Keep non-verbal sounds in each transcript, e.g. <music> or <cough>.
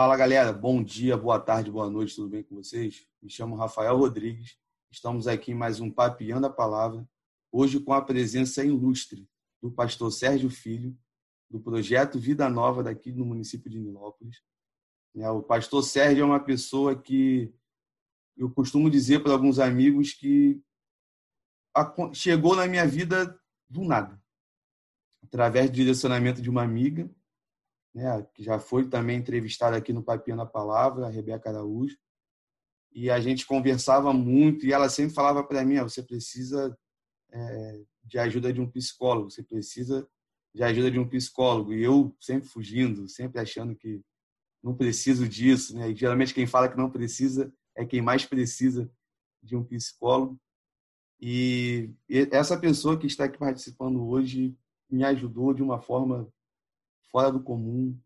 Fala galera, bom dia, boa tarde, boa noite, tudo bem com vocês? Me chamo Rafael Rodrigues, estamos aqui em mais um Papiando a Palavra, hoje com a presença ilustre do pastor Sérgio Filho, do projeto Vida Nova daqui no município de Nilópolis. É, o pastor Sérgio é uma pessoa que eu costumo dizer para alguns amigos que chegou na minha vida do nada, através do direcionamento de uma amiga né, que já foi também entrevistada aqui no Papinha na Palavra, a Rebeca Araújo. E a gente conversava muito e ela sempre falava para mim: ah, você precisa é, de ajuda de um psicólogo, você precisa de ajuda de um psicólogo. E eu sempre fugindo, sempre achando que não preciso disso. Né? E geralmente quem fala que não precisa é quem mais precisa de um psicólogo. E essa pessoa que está aqui participando hoje me ajudou de uma forma fora do comum,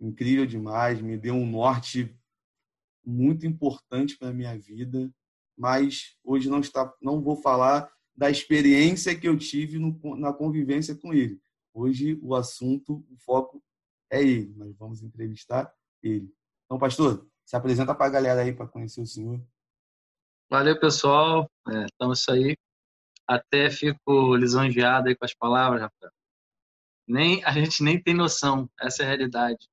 incrível demais, me deu um norte muito importante para a minha vida, mas hoje não está, não vou falar da experiência que eu tive no, na convivência com ele. Hoje o assunto, o foco é ele. Nós vamos entrevistar ele. Então, pastor, se apresenta para a galera aí para conhecer o senhor. Valeu, pessoal. É, estamos aí. Até fico lisonjeado aí com as palavras, Rafael nem a gente nem tem noção, essa é a realidade.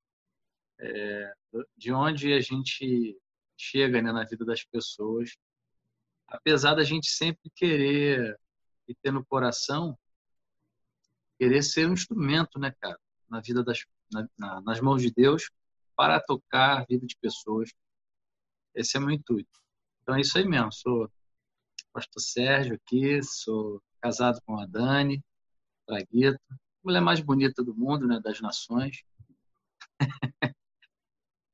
É, de onde a gente chega né, na vida das pessoas, apesar da gente sempre querer e ter no coração querer ser um instrumento, né, cara, na vida das na, na, nas mãos de Deus para tocar a vida de pessoas. Esse é meu intuito. Então é isso aí mesmo. Sou pastor Sérgio aqui, sou casado com a Dani Tragueta, mulher mais bonita do mundo, né, das nações. <laughs>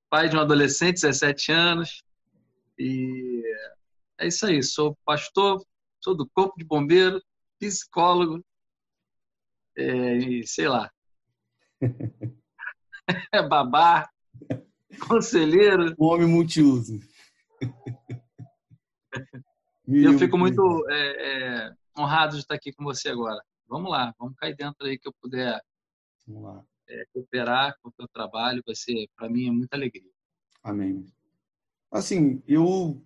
Pai de um adolescente, 17 anos. E é isso aí. Sou pastor, sou do Corpo de Bombeiro, psicólogo, é, e sei lá. <laughs> É babá, conselheiro. O homem multiuso. E eu fico muito é, é, honrado de estar aqui com você agora vamos lá, vamos cair dentro aí que eu puder é, cooperar com o teu trabalho, vai ser, para mim, é muita alegria. Amém. Assim, eu,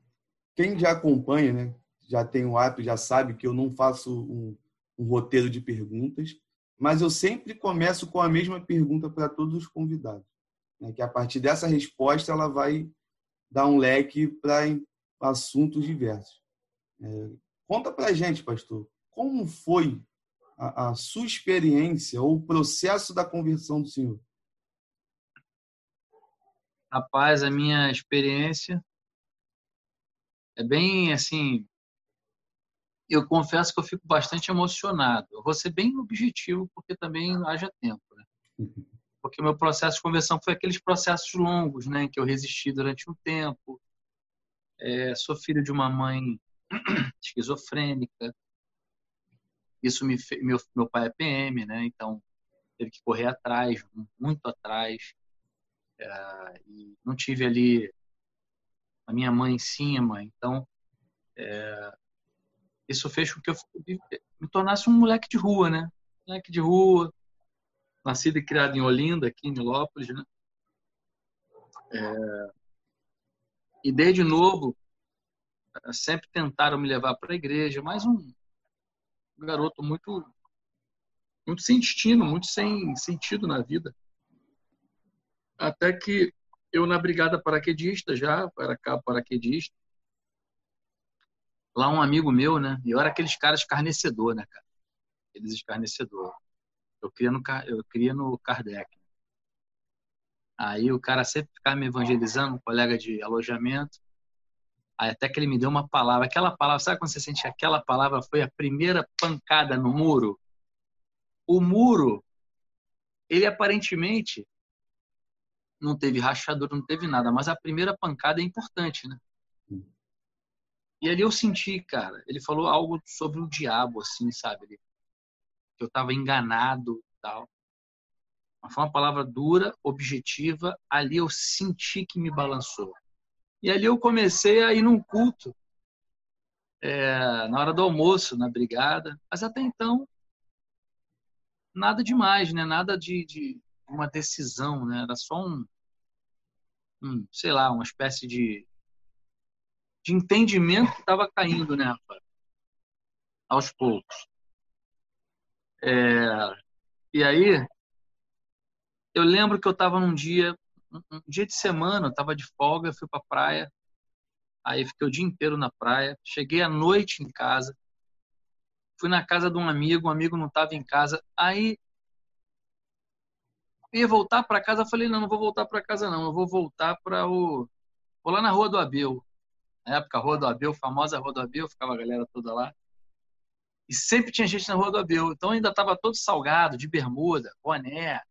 quem já acompanha, né, já tem o hábito, já sabe que eu não faço um, um roteiro de perguntas, mas eu sempre começo com a mesma pergunta para todos os convidados, né, que a partir dessa resposta ela vai dar um leque para assuntos diversos. É, conta para gente, pastor, como foi a, a sua experiência ou o processo da conversão do Senhor? Rapaz, a minha experiência é bem assim. Eu confesso que eu fico bastante emocionado. Eu vou ser bem objetivo, porque também haja tempo. Né? Porque o meu processo de conversão foi aqueles processos longos, né? Que eu resisti durante um tempo. É, sou filho de uma mãe <clears throat> esquizofrênica. Isso me meu, meu pai é PM, né? Então teve que correr atrás, muito atrás. É, e não tive ali a minha mãe em cima, então é, isso fez com que eu me tornasse um moleque de rua, né? Moleque de rua, nascido e criado em Olinda, aqui em Nilópolis, né? É, e desde novo sempre tentaram me levar para a igreja, mais um um garoto muito muito sem destino, muito sem sentido na vida. Até que eu na brigada paraquedista já, era cabo paraquedista, lá um amigo meu, né? E eu era aqueles caras escarnecedor, né, cara? Aqueles escarnecedor. Eu queria no, eu queria no Kardec. Aí o cara sempre ficava me evangelizando, um colega de alojamento. Até que ele me deu uma palavra. Aquela palavra, sabe quando você sente aquela palavra foi a primeira pancada no muro? O muro, ele aparentemente não teve rachadura, não teve nada, mas a primeira pancada é importante, né? E ali eu senti, cara, ele falou algo sobre o diabo, assim, sabe? Que eu estava enganado tal. Mas foi uma palavra dura, objetiva. Ali eu senti que me balançou. E ali eu comecei a ir num culto, é, na hora do almoço, na brigada. Mas até então, nada demais, né? Nada de, de uma decisão, né? Era só um, um, sei lá, uma espécie de, de entendimento que estava caindo, né, rapaz? Aos poucos. É, e aí, eu lembro que eu estava num dia, um dia de semana, eu estava de folga, fui para a praia, aí fiquei o dia inteiro na praia, cheguei à noite em casa, fui na casa de um amigo, um amigo não estava em casa, aí ia voltar para casa, falei, não, não vou voltar para casa não, eu vou voltar para o... Vou lá na Rua do Abel. Na época, Rua do Abel, famosa Rua do Abel, ficava a galera toda lá. E sempre tinha gente na Rua do Abel. Então ainda estava todo salgado, de bermuda, boné.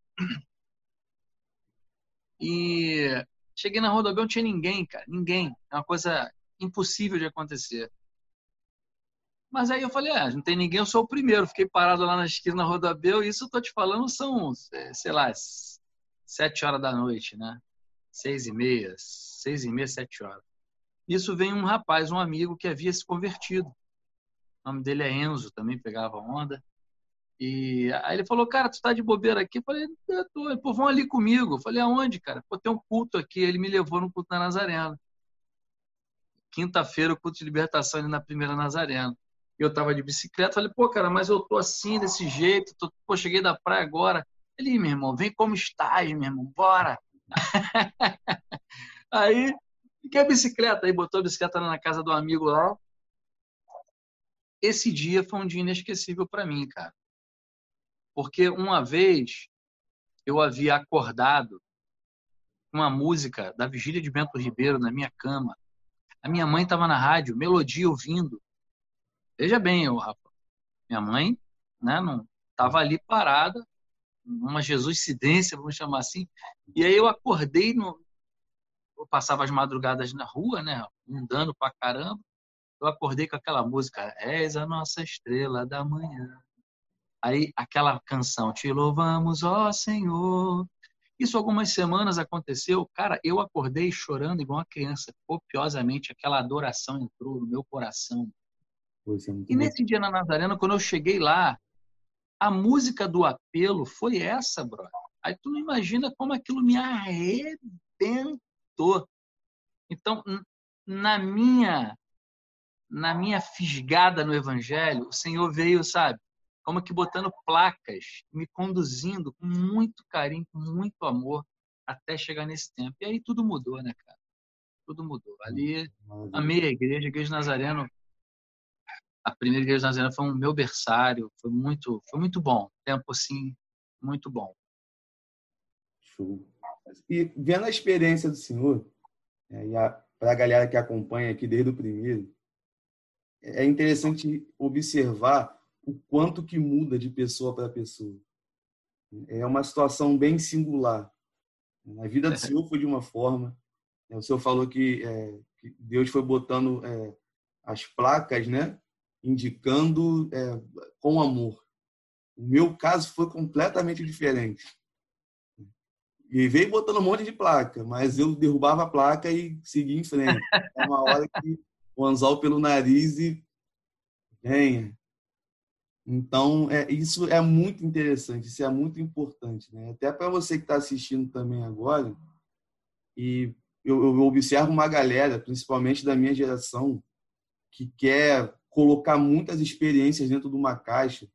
E cheguei na Abel, não tinha ninguém, cara. Ninguém. É uma coisa impossível de acontecer. Mas aí eu falei, ah, não tem ninguém, eu sou o primeiro. Fiquei parado lá na esquina na Rodabel e isso eu tô te falando são, sei lá, sete horas da noite, né? Seis e meia, seis e meia, sete horas. Isso vem um rapaz, um amigo que havia se convertido. O nome dele é Enzo, também pegava onda. E aí ele falou, cara, tu tá de bobeira aqui? Eu falei, eu tô. Pô, vão ali comigo. Eu falei, aonde, cara? Pô, tem um culto aqui. Ele me levou no culto da Nazarena. Quinta-feira, o culto de libertação ali na primeira Nazarena eu tava de bicicleta, falei, pô, cara, mas eu tô assim, desse jeito, tô, pô, cheguei da praia agora. Ele, meu irmão, vem como estás, meu irmão, bora. <laughs> aí, fiquei a bicicleta, aí botou a bicicleta na casa do amigo lá. Esse dia foi um dia inesquecível para mim, cara. Porque uma vez eu havia acordado uma música da Vigília de Bento Ribeiro na minha cama. A minha mãe estava na rádio, melodia ouvindo. Veja bem, eu, minha mãe né, não estava ali parada, uma Jesuscidência, vamos chamar assim. E aí eu acordei, no, eu passava as madrugadas na rua, né, andando pra caramba. Eu acordei com aquela música, És a nossa estrela da manhã. Aí aquela canção, Te louvamos, ó Senhor. Isso algumas semanas aconteceu. Cara, eu acordei chorando igual uma criança, copiosamente. Aquela adoração entrou no meu coração. É e nesse dia na Nazarena, quando eu cheguei lá, a música do apelo foi essa, bro. Aí tu não imagina como aquilo me arrebentou. Então, na minha na minha fisgada no evangelho, o Senhor veio, sabe, como que botando placas, me conduzindo com muito carinho, com muito amor até chegar nesse tempo. E aí tudo mudou, né, cara? Tudo mudou. Ali amei a igreja, a igreja Nazareno a primeira igreja nazarena foi um meu berçário, foi muito, foi muito bom, tempo assim muito bom. Show. E vendo a experiência do senhor, é, e para a galera que acompanha aqui desde o primeiro, é interessante observar o quanto que muda de pessoa para pessoa. É uma situação bem singular. A vida do senhor foi de uma forma. Né? O senhor falou que, é, que Deus foi botando é, as placas, né, indicando é, com amor. O meu caso foi completamente diferente. E veio botando um monte de placa, mas eu derrubava a placa e seguia em frente. É uma hora que o anzol pelo nariz e venha. Então, é, isso é muito interessante, isso é muito importante. Né? Até para você que está assistindo também agora, e eu, eu observo uma galera, principalmente da minha geração, que quer colocar muitas experiências dentro de uma caixa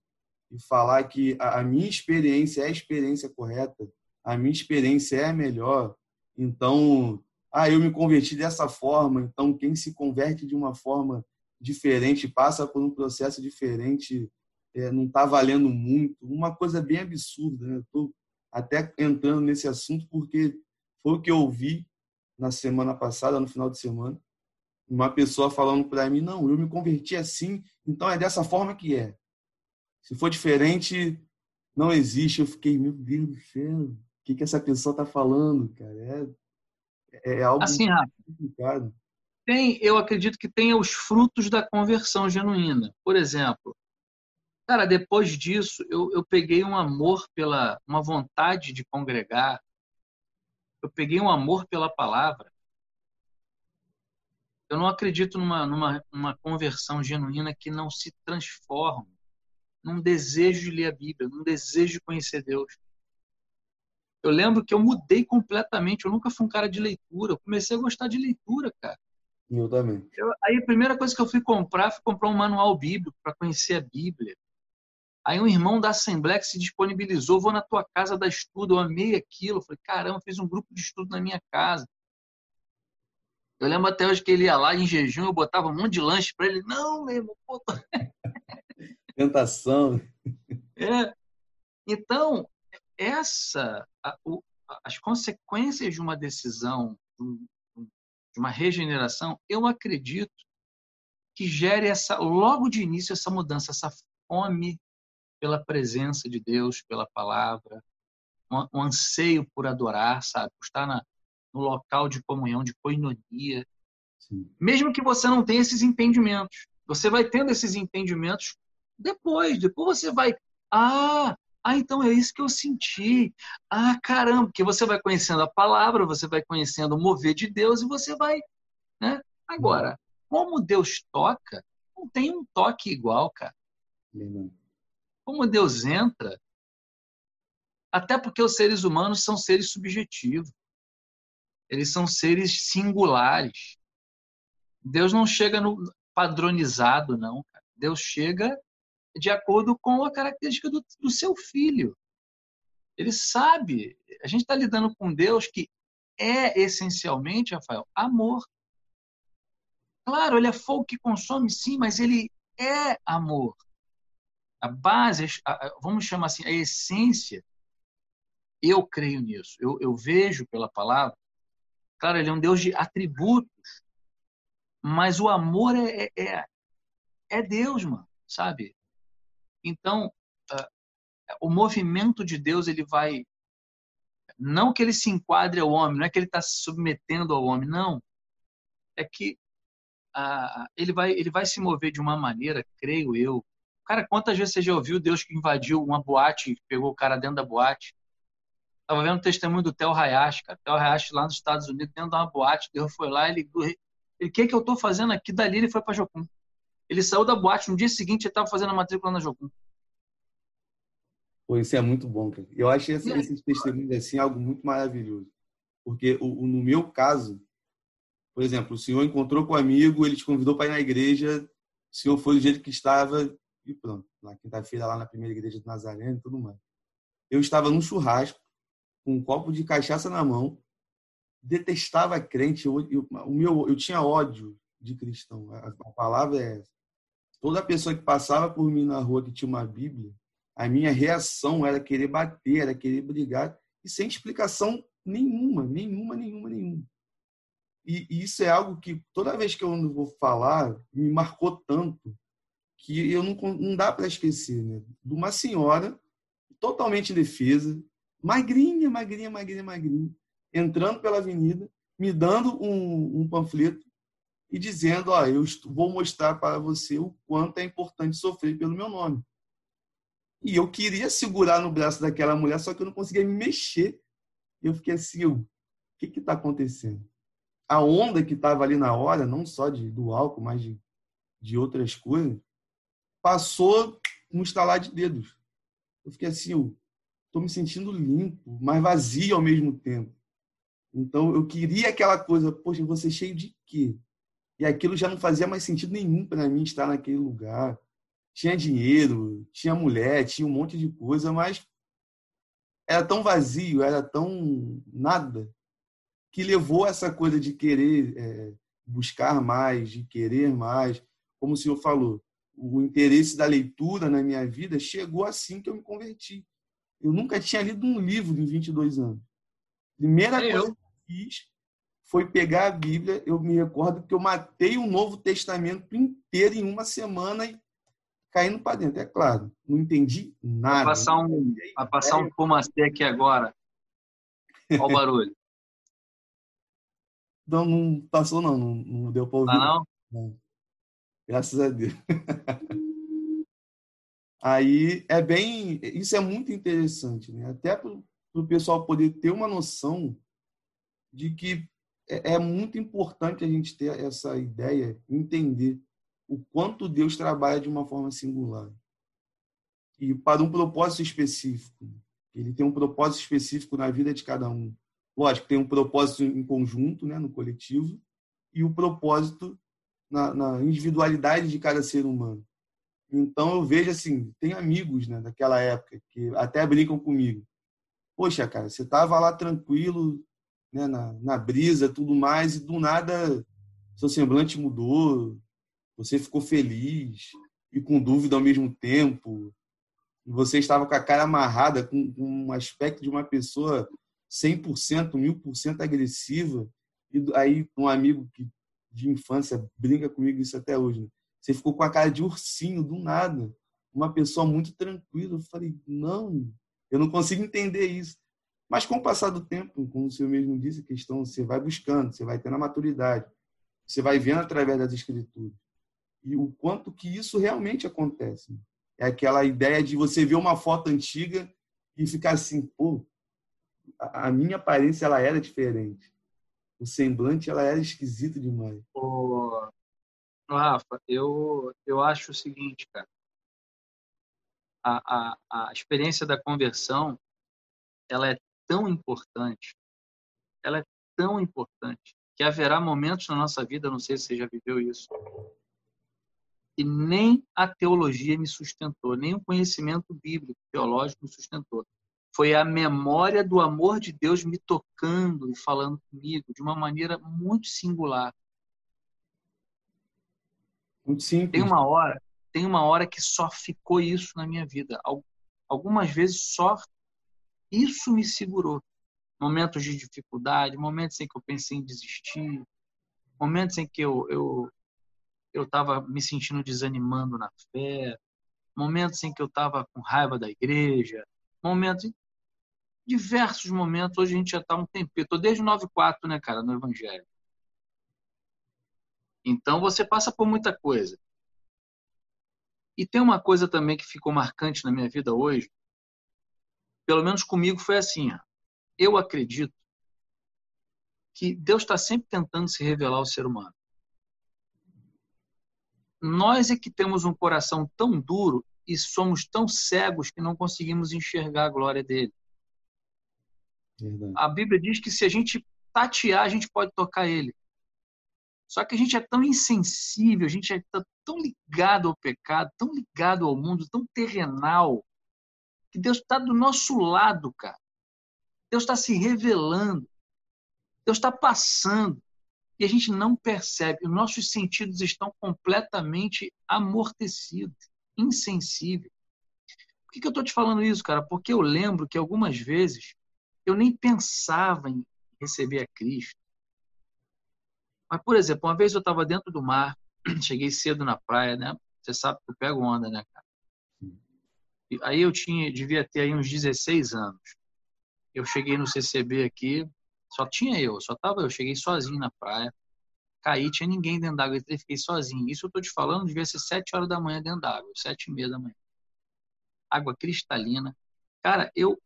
e falar que a minha experiência é a experiência correta, a minha experiência é a melhor. Então, ah, eu me converti dessa forma, então quem se converte de uma forma diferente, passa por um processo diferente, é, não está valendo muito. Uma coisa bem absurda. Né? Estou até entrando nesse assunto porque foi o que eu ouvi na semana passada, no final de semana, uma pessoa falando para mim, não, eu me converti assim, então é dessa forma que é. Se for diferente, não existe. Eu fiquei, meu Deus do céu, o que, que essa pessoa está falando, cara? É, é algo assim, complicado. Tem, eu acredito que tenha os frutos da conversão genuína. Por exemplo, cara, depois disso, eu, eu peguei um amor pela, uma vontade de congregar, eu peguei um amor pela palavra, eu não acredito numa, numa, numa conversão genuína que não se transforma num desejo de ler a Bíblia, num desejo de conhecer Deus. Eu lembro que eu mudei completamente. Eu nunca fui um cara de leitura. Eu comecei a gostar de leitura, cara. Eu também. Eu, aí a primeira coisa que eu fui comprar foi comprar um manual bíblico para conhecer a Bíblia. Aí um irmão da Assembleia que se disponibilizou, vou na tua casa dar estudo, eu amei aquilo. Eu falei, caramba, fiz um grupo de estudo na minha casa. Eu lembro até hoje que ele ia lá em jejum, eu botava um monte de lanche para ele. Não, meu irmão, pô. <laughs> Tentação. <laughs> É. Então, essa, a, o, as consequências de uma decisão, de uma regeneração, eu acredito que gere essa, logo de início, essa mudança, essa fome pela presença de Deus, pela palavra, um, um anseio por adorar, sabe? Por estar na, no local de comunhão, de koinonia. Sim. Mesmo que você não tenha esses entendimentos. Você vai tendo esses entendimentos depois. Depois você vai. Ah, ah, então é isso que eu senti. Ah, caramba, porque você vai conhecendo a palavra, você vai conhecendo o mover de Deus e você vai. Né? Agora, como Deus toca, não tem um toque igual, cara. Como Deus entra, até porque os seres humanos são seres subjetivos. Eles são seres singulares. Deus não chega no padronizado, não. Deus chega de acordo com a característica do, do seu filho. Ele sabe. A gente está lidando com Deus que é essencialmente, Rafael, amor. Claro, ele é fogo que consome, sim, mas ele é amor. A base, a, vamos chamar assim, a essência, eu creio nisso. Eu, eu vejo pela palavra Claro, ele é um Deus de atributos, mas o amor é, é, é, é Deus, mano, sabe? Então, o movimento de Deus, ele vai. Não que ele se enquadre ao homem, não é que ele está se submetendo ao homem, não. É que uh, ele, vai, ele vai se mover de uma maneira, creio eu. Cara, quantas vezes você já ouviu Deus que invadiu uma boate, pegou o cara dentro da boate? Tava vendo o testemunho do Theo Hayashi, cara. Theo Hayashi lá nos Estados Unidos, dentro de uma boate. Deus foi lá, ele. Ele, o que, que eu tô fazendo aqui? Dali ele foi para Jocum. Ele saiu da boate, no dia seguinte ele estava fazendo a matrícula na Jocum. Pô, isso é muito bom, cara. Eu achei esse, esses testemunhos assim algo muito maravilhoso. Porque o, o, no meu caso, por exemplo, o senhor encontrou com um amigo, ele te convidou para ir na igreja, o senhor foi do jeito que estava e pronto. Na quinta-feira, lá na primeira igreja do Nazareno e tudo mais. Eu estava num churrasco, com um copo de cachaça na mão, detestava crente. Eu, eu, o meu, eu tinha ódio de cristão. A, a palavra é essa. Toda pessoa que passava por mim na rua que tinha uma Bíblia, a minha reação era querer bater, era querer brigar, e sem explicação nenhuma, nenhuma, nenhuma, nenhuma. E, e isso é algo que toda vez que eu vou falar, me marcou tanto que eu não, não dá para esquecer, né? De uma senhora totalmente indefesa, magrinha, magrinha, magrinha, magrinha, entrando pela avenida, me dando um, um panfleto e dizendo: ó, eu vou mostrar para você o quanto é importante sofrer pelo meu nome. E eu queria segurar no braço daquela mulher, só que eu não conseguia me mexer. Eu fiquei assim: o que está acontecendo? A onda que estava ali na hora, não só de, do álcool, mas de, de outras coisas, passou um estalar de dedos. Eu fiquei assim: estou me sentindo limpo, mas vazio ao mesmo tempo. Então eu queria aquela coisa, poxa, você cheio de quê? E aquilo já não fazia mais sentido nenhum para mim estar naquele lugar. Tinha dinheiro, tinha mulher, tinha um monte de coisa, mas era tão vazio, era tão nada, que levou essa coisa de querer é, buscar mais, de querer mais. Como o senhor falou, o interesse da leitura na minha vida chegou assim que eu me converti. Eu nunca tinha lido um livro em 22 anos. Primeira coisa eu. que eu fiz foi pegar a Bíblia. Eu me recordo que eu matei o Novo Testamento inteiro em uma semana e caindo para dentro. É claro, não entendi nada. Vai passar um, vai passar um pomacê aqui agora. Olha o barulho. <laughs> Não, não passou não, não, não deu para ouvir. Ah, não? não? Graças a Deus. Aí é bem, isso é muito interessante, né? Até para o pessoal poder ter uma noção de que é, é muito importante a gente ter essa ideia, entender o quanto Deus trabalha de uma forma singular e para um propósito específico. Ele tem um propósito específico na vida de cada um. Lógico, tem um propósito em conjunto, né, no coletivo, e o propósito na, na individualidade de cada ser humano. Então eu vejo assim, tem amigos, né, daquela época que até brincam comigo. Poxa, cara, você tava lá tranquilo, né, na, na brisa, tudo mais, e do nada seu semblante mudou, você ficou feliz e com dúvida ao mesmo tempo. Você estava com a cara amarrada, com, com um aspecto de uma pessoa 100%, 1000% agressiva. E aí um amigo que de infância brinca comigo isso até hoje. Né? Você ficou com a cara de ursinho do nada, uma pessoa muito tranquila. Eu falei, não, eu não consigo entender isso. Mas com o passar do tempo, como o senhor mesmo disse, a questão você vai buscando, você vai tendo a maturidade, você vai vendo através das escrituras e o quanto que isso realmente acontece. É aquela ideia de você ver uma foto antiga e ficar assim, pô, a minha aparência ela era diferente. O semblante ela era esquisito demais. Ô, Rafa, eu, eu acho o seguinte, cara. A, a, a experiência da conversão ela é tão importante, ela é tão importante, que haverá momentos na nossa vida, não sei se você já viveu isso, que nem a teologia me sustentou, nem o conhecimento bíblico, teológico me sustentou. Foi a memória do amor de Deus me tocando e falando comigo de uma maneira muito singular. Muito simples. Tem uma hora, tem uma hora que só ficou isso na minha vida. Algumas vezes só isso me segurou. Momentos de dificuldade, momentos em que eu pensei em desistir, momentos em que eu, eu eu estava me sentindo desanimando na fé, momentos em que eu estava com raiva da igreja, momentos, diversos momentos. Hoje a gente já está um tempo. Eu estou desde 9,4, né, cara, no Evangelho. Então você passa por muita coisa. E tem uma coisa também que ficou marcante na minha vida hoje. Pelo menos comigo foi assim. Eu acredito que Deus está sempre tentando se revelar ao ser humano nós é que temos um coração tão duro e somos tão cegos que não conseguimos enxergar a glória dele. A Bíblia diz que se a gente tatear, a gente pode tocar ele. Só que a gente é tão insensível, a gente é tão ligado ao pecado, tão ligado ao mundo, tão terrenal, que Deus está do nosso lado, cara. Deus está se revelando. Deus está passando e a gente não percebe. Os nossos sentidos estão completamente amortecidos, insensíveis. Por que, que eu estou te falando isso, cara? Porque eu lembro que algumas vezes eu nem pensava em receber a Cristo. Mas, por exemplo, uma vez eu estava dentro do mar, <clears throat> cheguei cedo na praia, né? Você sabe que eu pego onda, né, cara? E aí eu tinha, devia ter aí uns 16 anos. Eu cheguei no CCB aqui, só tinha eu, só tava eu. Cheguei sozinho na praia. Caí, tinha ninguém dentro d'água. Eu fiquei sozinho. Isso eu tô te falando, devia ser sete horas da manhã dentro d'água, sete e meia da manhã. Água cristalina. Cara, eu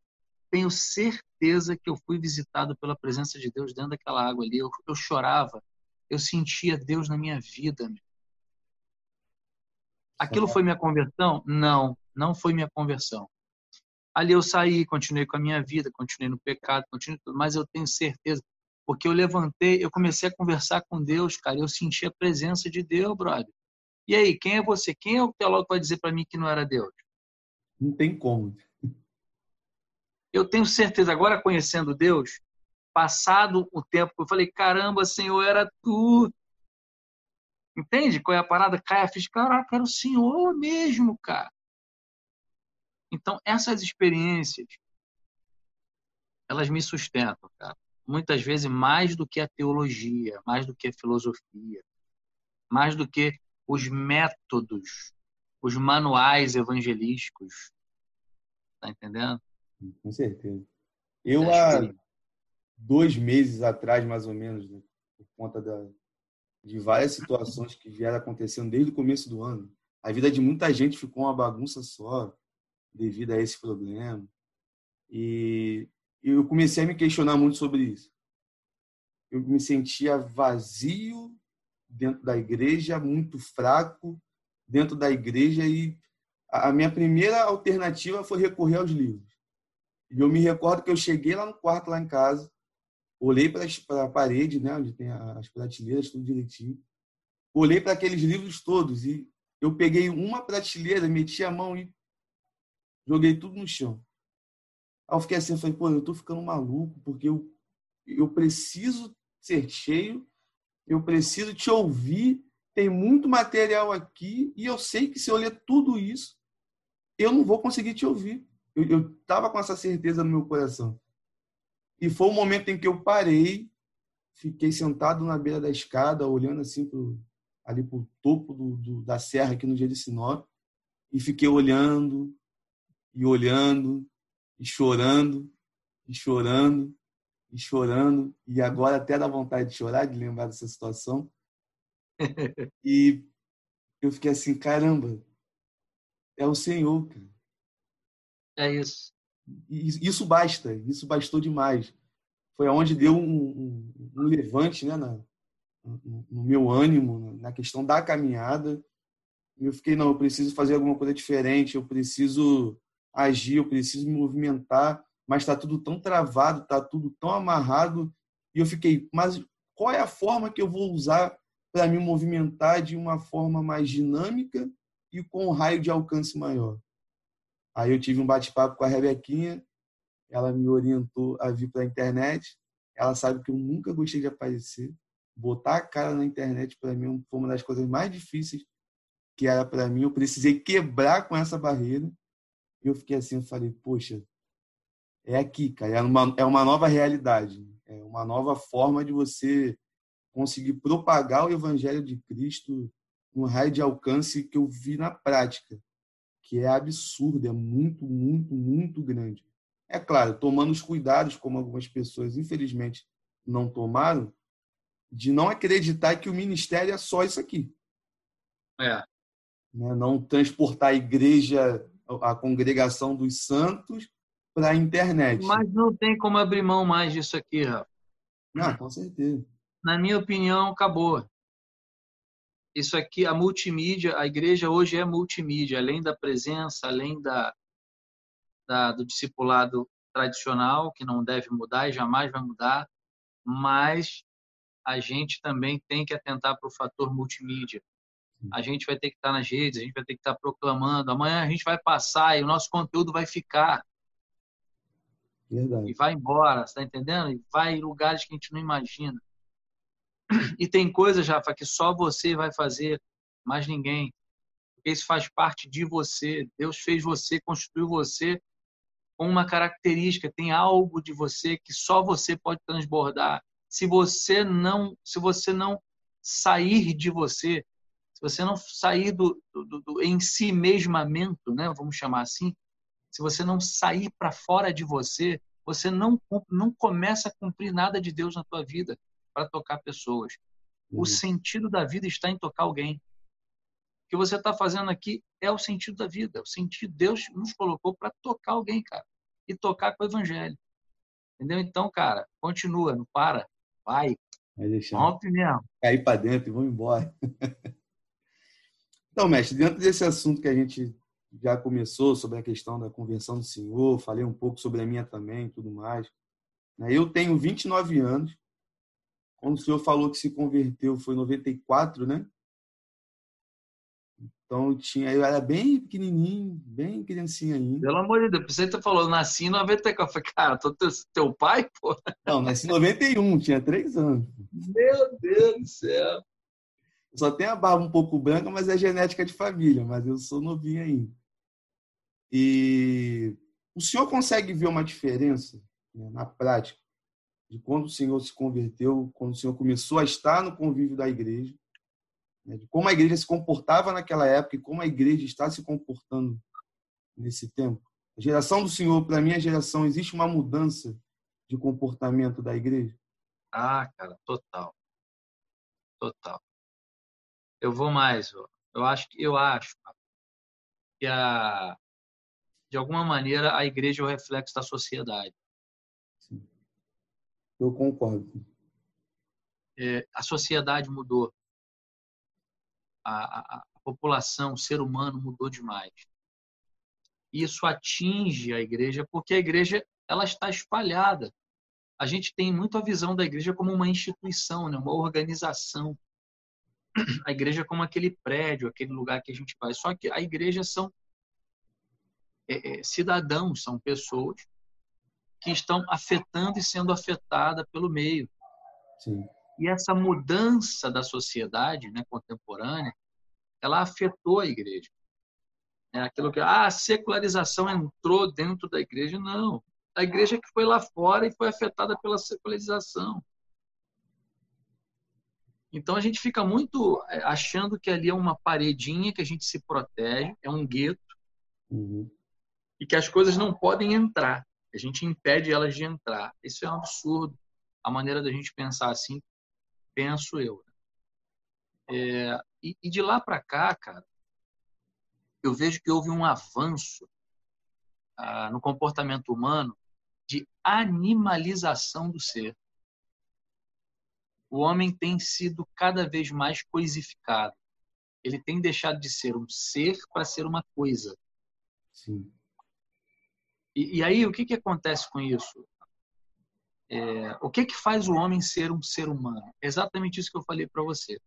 tenho certeza que eu fui visitado pela presença de Deus dentro daquela água ali. Eu, eu chorava, eu sentia Deus na minha vida. Meu. Aquilo foi minha conversão? Não, não foi minha conversão. Ali eu saí, continuei com a minha vida, continuei no pecado, continuei tudo, mas eu tenho certeza, porque eu levantei, eu comecei a conversar com Deus, cara, eu senti a presença de Deus, brother. E aí, quem é você? Quem é o teólogo que vai dizer para mim que não era Deus? Não tem como. Eu tenho certeza, agora conhecendo Deus, passado o tempo, eu falei, caramba, Senhor, era tu. Entende qual é a parada? Cai a ficha, caraca, era o Senhor mesmo, cara. Então, essas experiências, elas me sustentam, cara. Muitas vezes mais do que a teologia, mais do que a filosofia, mais do que os métodos, os manuais evangelísticos. Tá entendendo? Com certeza. Eu, há dois meses atrás, mais ou menos, né, por conta da, de várias situações que vieram acontecendo desde o começo do ano, a vida de muita gente ficou uma bagunça só devido a esse problema. E eu comecei a me questionar muito sobre isso. Eu me sentia vazio dentro da igreja, muito fraco dentro da igreja e a minha primeira alternativa foi recorrer aos livros. E eu me recordo que eu cheguei lá no quarto, lá em casa, olhei para a parede, né, onde tem as prateleiras, tudo direitinho. Olhei para aqueles livros todos e eu peguei uma prateleira, meti a mão e joguei tudo no chão. Aí eu fiquei assim, eu falei, pô, eu tô ficando maluco, porque eu, eu preciso ser cheio, eu preciso te ouvir, tem muito material aqui, e eu sei que se eu ler tudo isso, eu não vou conseguir te ouvir. Eu estava com essa certeza no meu coração. E foi o momento em que eu parei, fiquei sentado na beira da escada, olhando assim pro, ali para o topo do, do, da serra aqui no dia de Sinop, e fiquei olhando, e olhando, e chorando, e chorando, e chorando, e agora até dá vontade de chorar, de lembrar dessa situação. <laughs> e eu fiquei assim, caramba, é o Senhor, cara. É isso. Isso basta, isso bastou demais. Foi aonde deu um, um, um levante né, na, no, no meu ânimo, na questão da caminhada. Eu fiquei, não, eu preciso fazer alguma coisa diferente, eu preciso agir, eu preciso me movimentar, mas está tudo tão travado, está tudo tão amarrado. E eu fiquei, mas qual é a forma que eu vou usar para me movimentar de uma forma mais dinâmica e com um raio de alcance maior? Aí eu tive um bate-papo com a Rebequinha, ela me orientou a vir para a internet. Ela sabe que eu nunca gostei de aparecer. Botar a cara na internet para mim foi uma das coisas mais difíceis que era para mim. Eu precisei quebrar com essa barreira. E eu fiquei assim, eu falei, poxa, é aqui, cara. É uma, é uma nova realidade. É uma nova forma de você conseguir propagar o evangelho de Cristo no raio de alcance que eu vi na prática que é absurdo, é muito, muito, muito grande. É claro, tomando os cuidados, como algumas pessoas, infelizmente, não tomaram, de não acreditar que o ministério é só isso aqui. É. Né? Não transportar a igreja, a congregação dos santos, para a internet. Mas não tem como abrir mão mais disso aqui, Rafa. Ah, com certeza. Na minha opinião, acabou isso aqui, a multimídia, a igreja hoje é multimídia, além da presença, além da, da, do discipulado tradicional, que não deve mudar e jamais vai mudar, mas a gente também tem que atentar para o fator multimídia. A gente vai ter que estar nas redes, a gente vai ter que estar proclamando. Amanhã a gente vai passar e o nosso conteúdo vai ficar. Verdade. E vai embora, está entendendo? E vai em lugares que a gente não imagina. E tem coisas, Rafa, que só você vai fazer, mais ninguém. Porque isso faz parte de você. Deus fez você, construiu você com uma característica, tem algo de você que só você pode transbordar. Se você não, se você não sair de você, se você não sair do, do, do em si mesmamento, né, vamos chamar assim, se você não sair para fora de você, você não não começa a cumprir nada de Deus na tua vida para tocar pessoas. Uhum. O sentido da vida está em tocar alguém. O que você está fazendo aqui é o sentido da vida. O sentido Deus nos colocou para tocar alguém, cara, e tocar com o evangelho. Entendeu? Então, cara, continua, não para, vai. Vai deixar. Rompe mesmo. Cair para dentro e vamos embora. <laughs> então, mestre, dentro desse assunto que a gente já começou sobre a questão da conversão do Senhor, falei um pouco sobre a minha também, tudo mais. Né? Eu tenho 29 anos, quando o senhor falou que se converteu foi em 94, né? Então eu tinha, eu era bem pequenininho, bem criancinha ainda. Pelo amor de Deus, você falou, nasci em 94. Eu falei, cara, tô teu, teu pai, pô? <laughs> Não, nasci em 91, tinha três anos. Meu Deus do céu. Só tenho a barba um pouco branca, mas é genética de família, mas eu sou novinho ainda. E o senhor consegue ver uma diferença né, na prática de quando o Senhor se converteu, quando o Senhor começou a estar no convívio da igreja, né, de como a igreja se comportava naquela época e como a igreja está se comportando nesse tempo. A geração do Senhor, para mim, a geração, existe uma mudança de comportamento da igreja? Ah, cara, total. Total. Eu vou mais, eu acho que eu acho que a de alguma maneira a igreja é o reflexo da sociedade. Eu concordo. É, a sociedade mudou. A, a, a população, o ser humano mudou demais. Isso atinge a igreja, porque a igreja ela está espalhada. A gente tem muito a visão da igreja como uma instituição, né? uma organização. A igreja como aquele prédio, aquele lugar que a gente vai. Só que a igreja são é, é, cidadãos, são pessoas que estão afetando e sendo afetada pelo meio. Sim. E essa mudança da sociedade né, contemporânea, ela afetou a igreja. É aquilo que ah, a secularização entrou dentro da igreja. Não. A igreja que foi lá fora e foi afetada pela secularização. Então a gente fica muito é, achando que ali é uma paredinha que a gente se protege, é um gueto, uhum. e que as coisas não podem entrar. A gente impede elas de entrar. Isso é um absurdo. A maneira da gente pensar assim, penso eu. É, e, e de lá para cá, cara, eu vejo que houve um avanço ah, no comportamento humano de animalização do ser. O homem tem sido cada vez mais coisificado. Ele tem deixado de ser um ser para ser uma coisa. Sim. E, e aí, o que, que acontece com isso? É, o que, que faz o homem ser um ser humano? É exatamente isso que eu falei para você.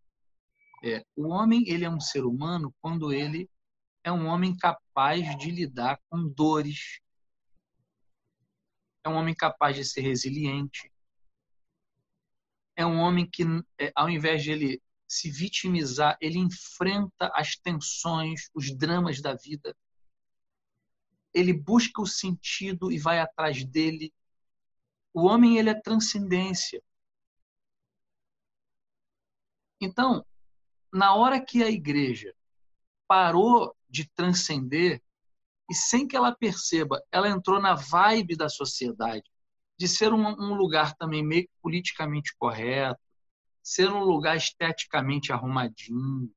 É, o homem ele é um ser humano quando ele é um homem capaz de lidar com dores. É um homem capaz de ser resiliente. É um homem que, é, ao invés de ele se vitimizar, ele enfrenta as tensões, os dramas da vida. Ele busca o sentido e vai atrás dele. O homem ele é transcendência. Então, na hora que a igreja parou de transcender e sem que ela perceba, ela entrou na vibe da sociedade, de ser um, um lugar também meio politicamente correto, ser um lugar esteticamente arrumadinho,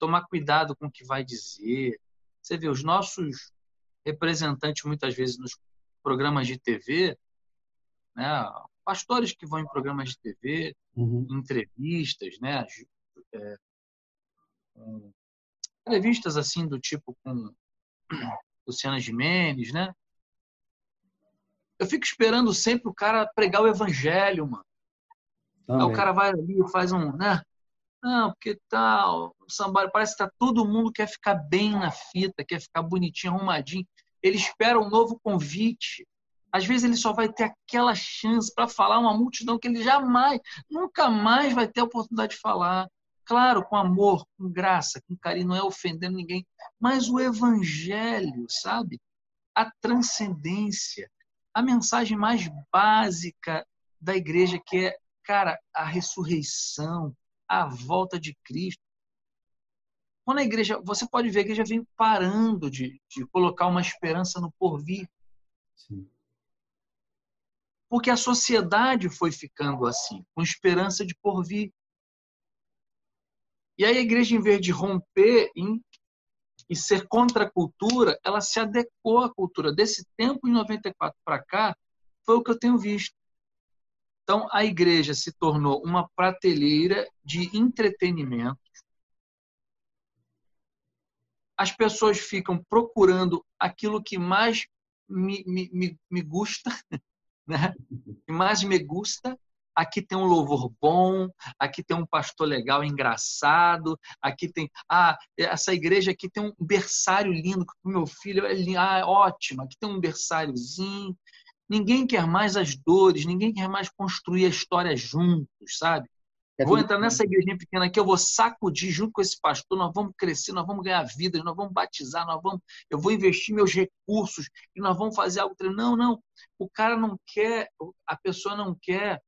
tomar cuidado com o que vai dizer. Você vê, os nossos representantes, muitas vezes, nos programas de TV, né, pastores que vão em programas de TV, uhum. entrevistas, né, é, entrevistas assim do tipo com <clears throat> Luciana Gimenez, né? Eu fico esperando sempre o cara pregar o evangelho, mano. Também. Aí o cara vai ali e faz um, né? Não, porque tal, o samba parece que tá todo mundo quer ficar bem na fita, quer ficar bonitinho, arrumadinho. Ele espera um novo convite. Às vezes ele só vai ter aquela chance para falar uma multidão que ele jamais, nunca mais vai ter a oportunidade de falar claro, com amor, com graça, com carinho, não é ofendendo ninguém, mas o evangelho, sabe? A transcendência, a mensagem mais básica da igreja que é, cara, a ressurreição, a volta de Cristo. Quando a igreja, você pode ver que a igreja vem parando de, de colocar uma esperança no porvir. Sim. Porque a sociedade foi ficando assim, com esperança de porvir. E aí a igreja, em vez de romper em, e ser contra a cultura, ela se adequou à cultura. Desse tempo, em 94 para cá, foi o que eu tenho visto. Então, a igreja se tornou uma prateleira de entretenimento. As pessoas ficam procurando aquilo que mais me, me, me, me gusta, <laughs> né? que mais me gusta, aqui tem um louvor bom, aqui tem um pastor legal, engraçado, aqui tem, ah, essa igreja aqui tem um berçário lindo que o meu filho é lindo, ah, ótimo, aqui tem um berçáriozinho. Ninguém quer mais as dores, ninguém quer mais construir a história juntos, sabe? É vou entrar nessa igrejinha pequena aqui, eu vou sacudir junto com esse pastor, nós vamos crescer, nós vamos ganhar vida, nós vamos batizar, nós vamos, eu vou investir meus recursos e nós vamos fazer algo. Não, não. O cara não quer, a pessoa não quer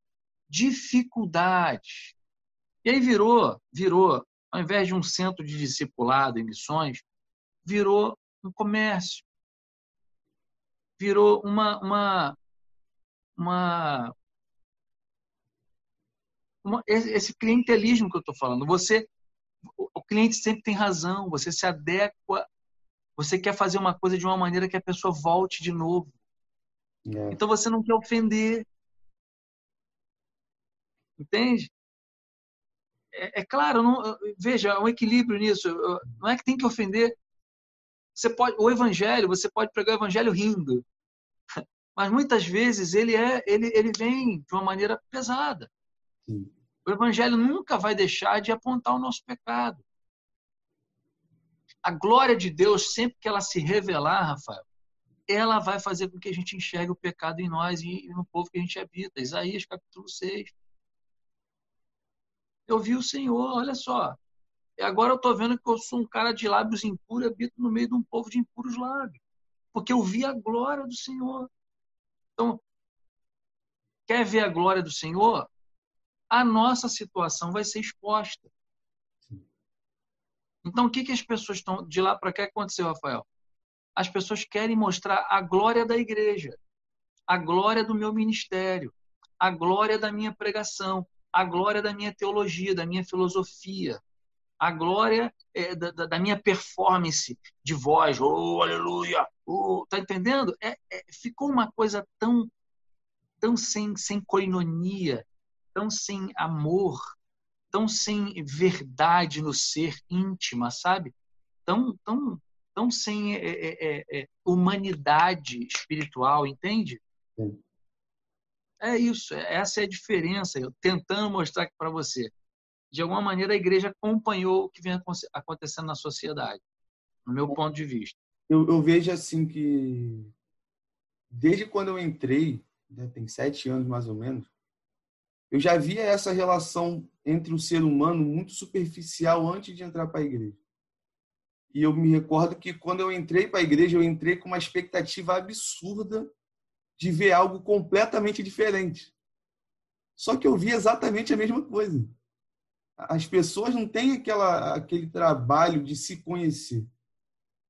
dificuldades. E aí virou, virou, ao invés de um centro de discipulado em missões, virou um comércio. Virou uma, uma, uma, uma esse clientelismo que eu estou falando. Você, o cliente sempre tem razão, você se adequa, você quer fazer uma coisa de uma maneira que a pessoa volte de novo. É. Então você não quer ofender, Entende? É, é claro, não, veja, há um equilíbrio nisso. Não é que tem que ofender. Você pode, o evangelho, você pode pregar o evangelho rindo. <laughs> Mas muitas vezes ele é ele, ele vem de uma maneira pesada. Sim. O evangelho nunca vai deixar de apontar o nosso pecado. A glória de Deus, sempre que ela se revelar, Rafael, ela vai fazer com que a gente enxergue o pecado em nós e no povo que a gente habita. Isaías capítulo 6. Eu vi o Senhor, olha só. E agora eu estou vendo que eu sou um cara de lábios impuros e habito no meio de um povo de impuros lábios. Porque eu vi a glória do Senhor. Então, quer ver a glória do Senhor? A nossa situação vai ser exposta. Então, o que, que as pessoas estão. De lá para cá, aconteceu, Rafael? As pessoas querem mostrar a glória da igreja, a glória do meu ministério, a glória da minha pregação, a glória da minha teologia, da minha filosofia, a glória é, da, da, minha performance de voz, oh, aleluia, oh, tá entendendo? É, é, ficou uma coisa tão, tão sem, sem coinonia, tão sem amor, tão sem verdade no ser íntima, sabe? Tão, tão, tão sem é, é, é, humanidade espiritual, entende? Sim. É isso, essa é a diferença. Eu tentando mostrar para você. De alguma maneira, a igreja acompanhou o que vem acontecendo na sociedade, no meu ponto de vista. Eu, eu vejo assim que, desde quando eu entrei, né, tem sete anos mais ou menos, eu já via essa relação entre o ser humano muito superficial antes de entrar para a igreja. E eu me recordo que quando eu entrei para a igreja, eu entrei com uma expectativa absurda de ver algo completamente diferente. Só que eu vi exatamente a mesma coisa. As pessoas não têm aquela, aquele trabalho de se conhecer.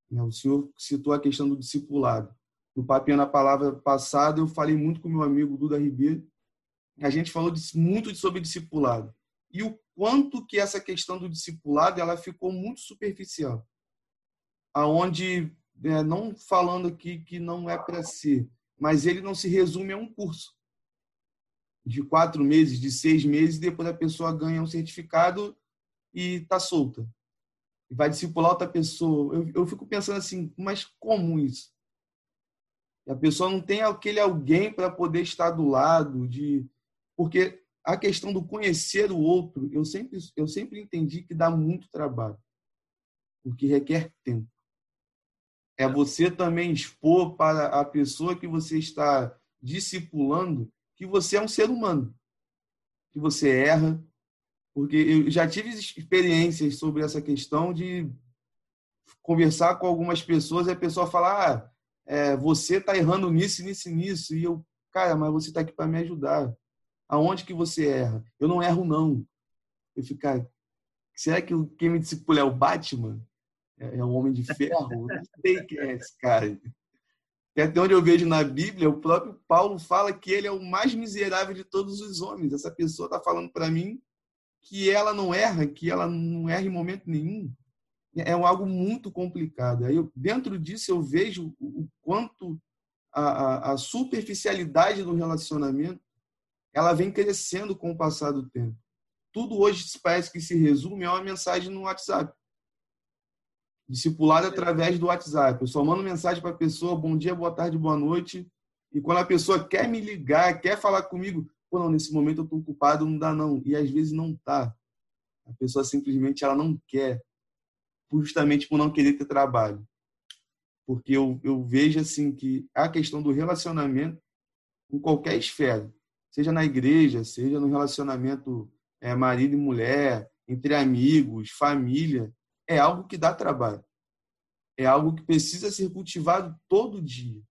Né, o senhor citou a questão do discipulado. No papinho na palavra passada, eu falei muito com meu amigo Duda Ribeiro a gente falou muito sobre discipulado e o quanto que essa questão do discipulado ela ficou muito superficial, aonde é, não falando aqui que não é para ser, mas ele não se resume a um curso de quatro meses, de seis meses, e depois a pessoa ganha um certificado e está solta. Vai discipular outra pessoa. Eu, eu fico pensando assim, mas como isso? E a pessoa não tem aquele alguém para poder estar do lado, de porque a questão do conhecer o outro, eu sempre, eu sempre entendi que dá muito trabalho, porque requer tempo. É você também expor para a pessoa que você está discipulando que você é um ser humano, que você erra, porque eu já tive experiências sobre essa questão de conversar com algumas pessoas e a pessoa falar, ah, é, você está errando nisso, nisso, nisso, e eu, cara, mas você está aqui para me ajudar. Aonde que você erra? Eu não erro, não. Eu ficar, será que quem me discipula é o Batman? É, é o Homem de Ferro? Eu não sei quem é esse cara. E até onde eu vejo na Bíblia, o próprio Paulo fala que ele é o mais miserável de todos os homens. Essa pessoa está falando para mim que ela não erra, que ela não erra em momento nenhum. É algo muito complicado. Aí, dentro disso, eu vejo o quanto a, a, a superficialidade do relacionamento ela vem crescendo com o passar do tempo. Tudo hoje parece que se resume a uma mensagem no WhatsApp. Discipulado através do WhatsApp. Eu só mando mensagem para a pessoa, bom dia, boa tarde, boa noite. E quando a pessoa quer me ligar, quer falar comigo, pô, não, nesse momento eu estou ocupado, não dá não. E às vezes não tá. A pessoa simplesmente ela não quer, justamente por não querer ter trabalho. Porque eu, eu vejo assim que a questão do relacionamento, em qualquer esfera, seja na igreja, seja no relacionamento é, marido e mulher, entre amigos, família, é algo que dá trabalho. É algo que precisa ser cultivado todo dia.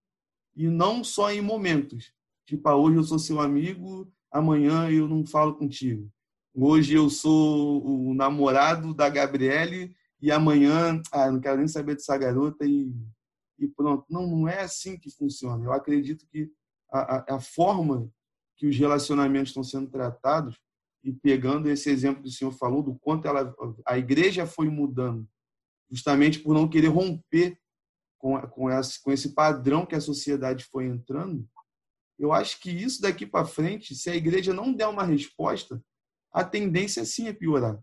E não só em momentos. Tipo, ah, hoje eu sou seu amigo, amanhã eu não falo contigo. Hoje eu sou o namorado da Gabriele e amanhã, ah, não quero nem saber dessa garota e, e pronto. Não, não é assim que funciona. Eu acredito que a, a, a forma que os relacionamentos estão sendo tratados e pegando esse exemplo que o senhor falou do quanto ela, a igreja foi mudando, justamente por não querer romper com, com, esse, com esse padrão que a sociedade foi entrando, eu acho que isso daqui para frente, se a igreja não der uma resposta, a tendência sim é piorar.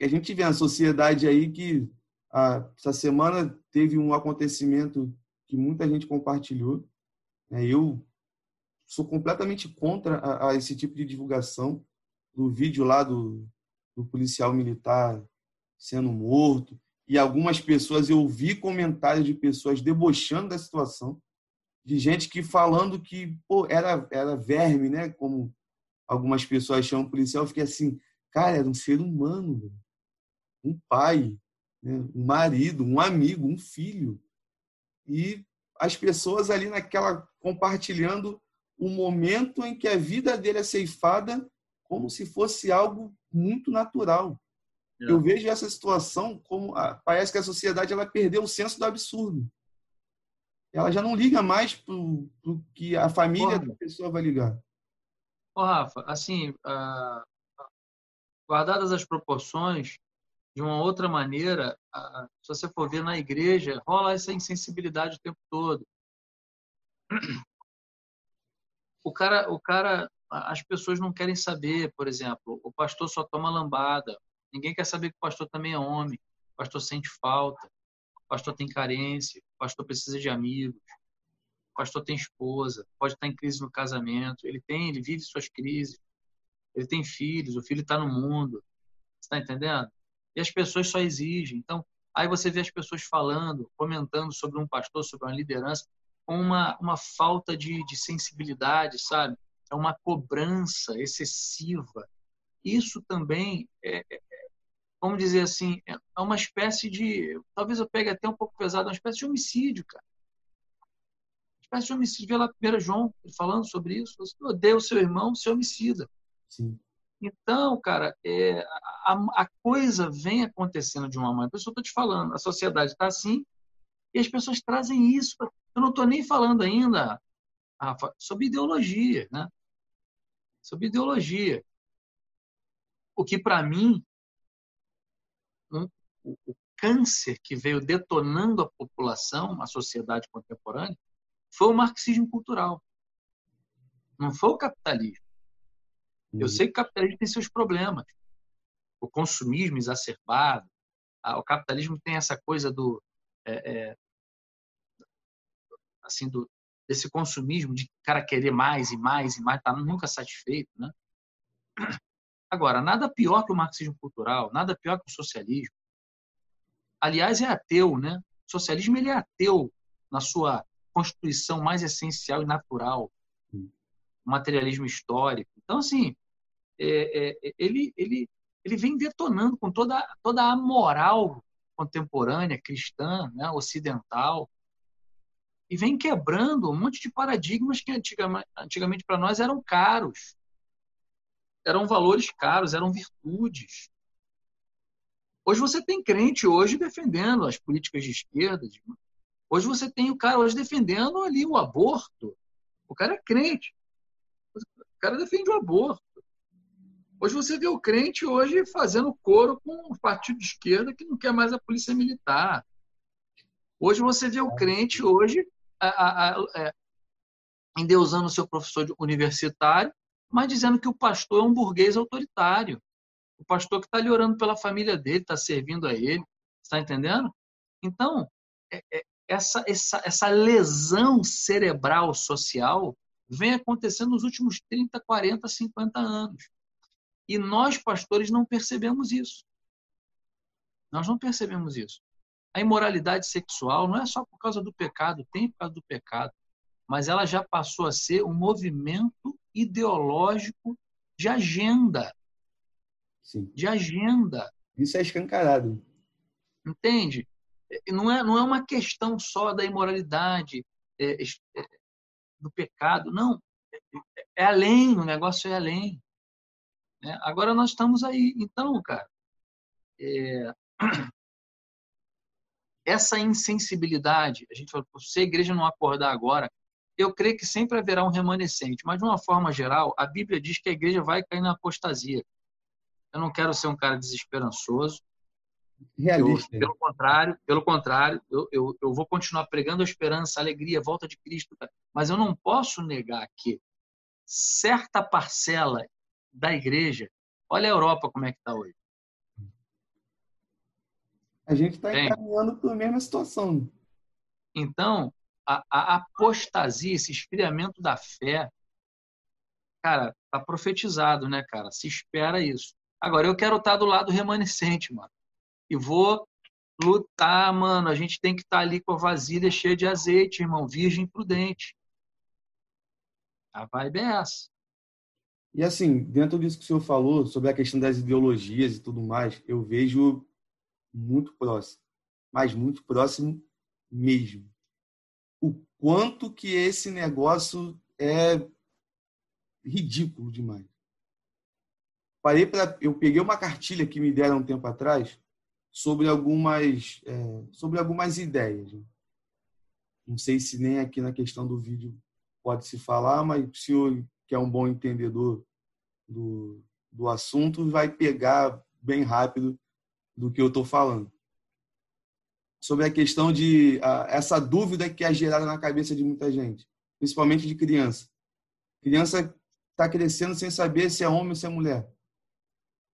a gente vê a sociedade aí que a, essa semana teve um acontecimento que muita gente compartilhou, É, eu sou completamente contra a, a, esse tipo de divulgação do vídeo lá do, do policial militar sendo morto. E algumas pessoas, eu vi comentários de pessoas debochando da situação, de gente que falando que pô, era, era verme, né? Como algumas pessoas chamam policial. Eu fiquei assim, cara, era um ser humano, um pai, né? um marido, um amigo, um filho. E as pessoas ali naquela compartilhando o momento em que a vida dele é ceifada como se fosse algo muito natural. É. Eu vejo essa situação como parece que a sociedade ela perdeu o senso do absurdo. Ela já não liga mais para o que a família Porra. da pessoa vai ligar. Ô, Rafa, assim, uh, guardadas as proporções, de uma outra maneira, uh, se você for ver na igreja, rola essa insensibilidade o tempo todo. O cara, o cara, as pessoas não querem saber, por exemplo, o pastor só toma lambada, Ninguém quer saber que o pastor também é homem. O pastor sente falta. O pastor tem carência. O pastor precisa de amigos. O pastor tem esposa. Pode estar em crise no casamento. Ele tem, ele vive suas crises. Ele tem filhos. O filho está no mundo. Está entendendo? E as pessoas só exigem. Então, aí você vê as pessoas falando, comentando sobre um pastor, sobre uma liderança, com uma, uma falta de, de sensibilidade, sabe? É uma cobrança excessiva. Isso também é, é vamos dizer assim, é, é uma espécie de. Talvez eu pegue até um pouco pesado, uma espécie de homicídio, cara. Uma espécie de homicídio. Vê lá 1 João falando sobre isso. Você odeia o seu irmão, seu homicida. Sim. Então, cara, é, a, a, coisa vem acontecendo de uma maneira. Por isso eu estou te falando, a sociedade está assim e as pessoas trazem isso. Eu não estou nem falando ainda, Rafa, sobre ideologia, né? Sobre ideologia. O que, para mim, um, o, o câncer que veio detonando a população, a sociedade contemporânea, foi o marxismo cultural. Não foi o capitalismo. Eu uhum. sei que o capitalismo tem seus problemas. O consumismo exacerbado. O capitalismo tem essa coisa do. É, é, assim, do, desse consumismo de cara querer mais e mais e mais, tá nunca satisfeito, né? Agora, nada pior que o marxismo cultural, nada pior que o socialismo. Aliás, é ateu, né? O socialismo ele é ateu na sua constituição mais essencial e natural, o materialismo histórico. Então, assim, é, é, ele, ele, ele vem detonando com toda, toda a moral contemporânea, cristã, né, ocidental, e vem quebrando um monte de paradigmas que antigamente, para nós eram caros eram valores caros, eram virtudes. Hoje você tem crente hoje defendendo as políticas de esquerda. Hoje você tem o cara hoje defendendo ali o aborto. O cara é crente. O cara defende o aborto. Hoje você vê o crente hoje fazendo coro com o partido de esquerda que não quer mais a polícia militar. Hoje você vê o crente hoje a, a, é, endeusando o seu professor universitário mas dizendo que o pastor é um burguês autoritário. O pastor que está ali orando pela família dele, está servindo a ele. Está entendendo? Então, é, é, essa, essa, essa lesão cerebral social vem acontecendo nos últimos 30, 40, 50 anos. E nós, pastores, não percebemos isso. Nós não percebemos isso. A imoralidade sexual não é só por causa do pecado, tem por causa do pecado, mas ela já passou a ser um movimento ideológico de agenda. Sim. De agenda. Isso é escancarado. Entende? Não é, não é uma questão só da imoralidade, é, é, do pecado. Não. É, é, além, o negócio é além. Né? Agora nós estamos aí. Então, cara, é... essa insensibilidade, a gente fala, se a igreja não acordar agora, eu creio que sempre haverá um remanescente, mas de uma forma geral, a Bíblia diz que a igreja vai cair na apostasia. Eu não quero ser um cara desesperançoso. Realista. Eu, pelo contrário, pelo contrário, eu, eu, eu vou continuar pregando a esperança, a alegria, a volta de Cristo, mas eu não posso negar que certa parcela da igreja, olha a Europa como é que está hoje. A gente está encaminhando para a mesma situação. Então, a, a apostasia, esse esfriamento da fé, cara, tá profetizado, né, cara? Se espera isso. Agora, eu quero estar do lado remanescente, mano. E vou lutar, mano. A gente tem que estar ali com a vasilha cheia de azeite, irmão. Virgem prudente. A vibe é essa. E assim, dentro disso que o senhor falou, sobre a questão das ideologias e tudo mais, eu vejo muito próximo. Mas muito próximo mesmo. O quanto que esse negócio é ridículo demais. Parei para, eu peguei uma cartilha que me deram um tempo atrás sobre algumas, é, sobre algumas ideias. Não sei se nem aqui na questão do vídeo pode se falar, mas o senhor, que é um bom entendedor do, do assunto, vai pegar bem rápido do que eu estou falando. Sobre a questão de a, essa dúvida que é gerada na cabeça de muita gente, principalmente de criança. Criança está crescendo sem saber se é homem ou se é mulher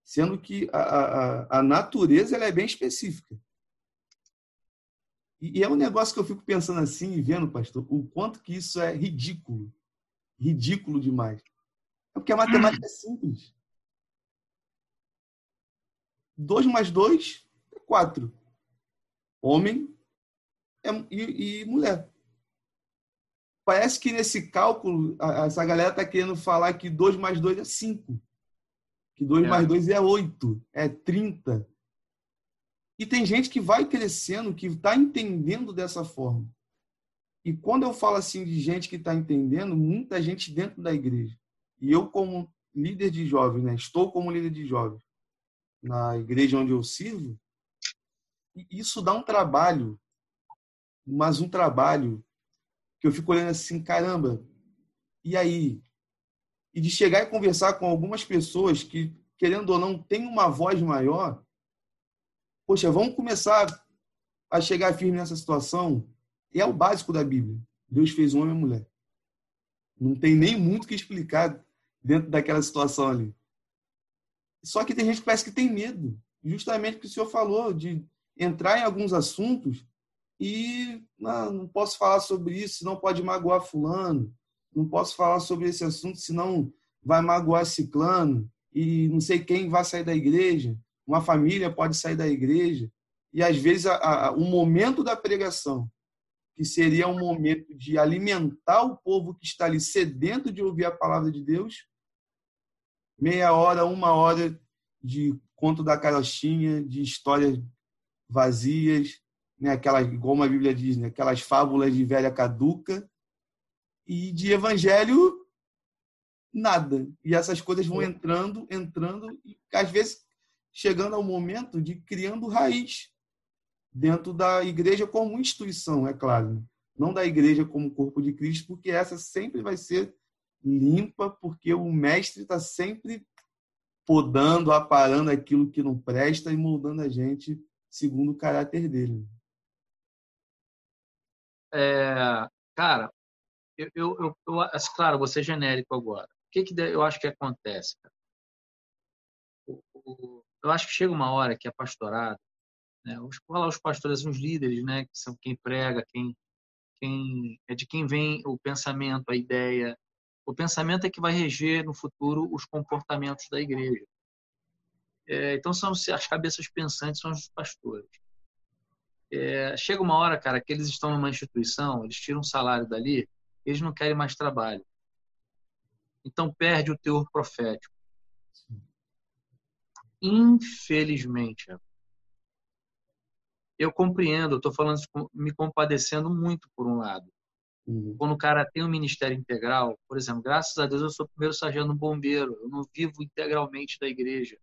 sendo que a, a, a natureza ela é bem específica. E, e é um negócio que eu fico pensando assim e vendo, pastor, o quanto que isso é ridículo. Ridículo demais. É porque a matemática é simples. 2 mais 2 é 4. Homem é, e, e mulher. Parece que nesse cálculo, essa galera está querendo falar que 2 mais 2 é 5 que 2 é. mais 2 é 8, é 30. E tem gente que vai crescendo, que está entendendo dessa forma. E quando eu falo assim de gente que está entendendo, muita gente dentro da igreja. E eu, como líder de jovens, né? estou como líder de jovens na igreja onde eu sirvo, isso dá um trabalho, mas um trabalho que eu fico olhando assim, caramba, e aí? e de chegar e conversar com algumas pessoas que, querendo ou não, têm uma voz maior. Poxa, vamos começar a chegar firme nessa situação. É o básico da Bíblia. Deus fez homem e mulher. Não tem nem muito que explicar dentro daquela situação ali. Só que tem gente que parece que tem medo, justamente o que o senhor falou, de entrar em alguns assuntos e não, não posso falar sobre isso, não pode magoar fulano, não posso falar sobre esse assunto, senão vai magoar ciclano, e não sei quem vai sair da igreja, uma família pode sair da igreja. E às vezes a, a, o momento da pregação, que seria um momento de alimentar o povo que está ali sedento de ouvir a palavra de Deus, meia hora, uma hora de conto da carochinha, de histórias vazias, né, aquelas, como a Bíblia diz, né, aquelas fábulas de velha caduca, e de evangelho nada. E essas coisas vão entrando, entrando e às vezes chegando ao momento de criando raiz dentro da igreja como instituição, é claro, não da igreja como corpo de Cristo, porque essa sempre vai ser limpa, porque o mestre está sempre podando, aparando aquilo que não presta e moldando a gente segundo o caráter dele. É, cara, eu, eu, eu, eu, claro, vou ser genérico agora. O que, que eu acho que acontece? Eu acho que chega uma hora que a pastorada, né, os, os pastores, os líderes, né, que são quem prega, quem, quem é de quem vem o pensamento, a ideia. O pensamento é que vai reger no futuro os comportamentos da igreja. É, então são as cabeças pensantes são os pastores. É, chega uma hora, cara, que eles estão numa instituição, eles tiram um salário dali, eles não querem mais trabalho. Então perde o teor profético. Infelizmente, eu compreendo, estou falando me compadecendo muito por um lado. Uhum. Quando o cara tem um ministério integral, por exemplo, graças a Deus eu sou primeiro sargento bombeiro, eu não vivo integralmente da igreja.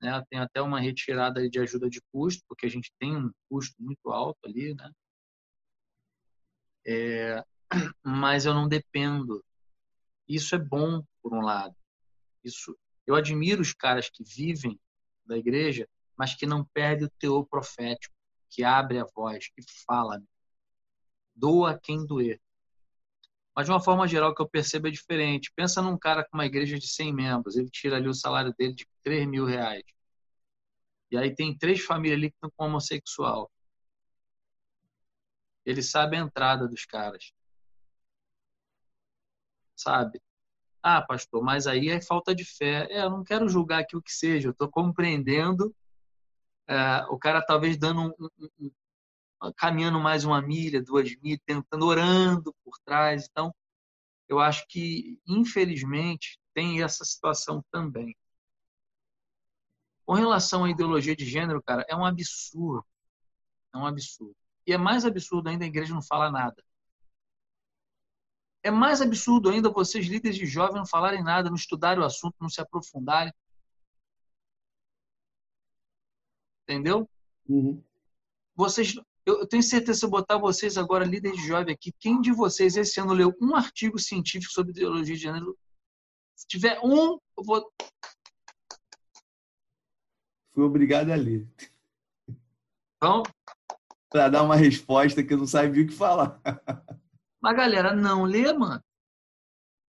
Né? Tem até uma retirada de ajuda de custo, porque a gente tem um custo muito alto ali, né? É, <clears throat> mas eu não dependo. Isso é bom, por um lado. Isso, eu admiro os caras que vivem da igreja, mas que não perdem o teor profético, que abre a voz, que fala. Doa quem doer. Mas de uma forma geral, que eu percebo é diferente. Pensa num cara com uma igreja de 100 membros, ele tira ali o salário dele de 3 mil reais. E aí tem três famílias ali que estão com homossexual. Ele sabe a entrada dos caras. Sabe? Ah, pastor, mas aí é falta de fé. É, eu não quero julgar aqui o que seja, eu estou compreendendo. É, o cara talvez dando um, um, caminhando mais uma milha, duas milhas, tentando, orando por trás. Então, eu acho que, infelizmente, tem essa situação também. Com relação à ideologia de gênero, cara, é um absurdo. É um absurdo. E é mais absurdo ainda a igreja não falar nada. É mais absurdo ainda vocês, líderes de jovens, não falarem nada, não estudarem o assunto, não se aprofundarem. Entendeu? Uhum. Vocês, eu tenho certeza, se eu botar vocês agora, líderes de jovem aqui, quem de vocês esse ano leu um artigo científico sobre ideologia de gênero? Se tiver um, eu vou. Fui obrigado a ler. Então, para dar uma resposta que eu não sabia o que falar. Mas galera não lê, mano.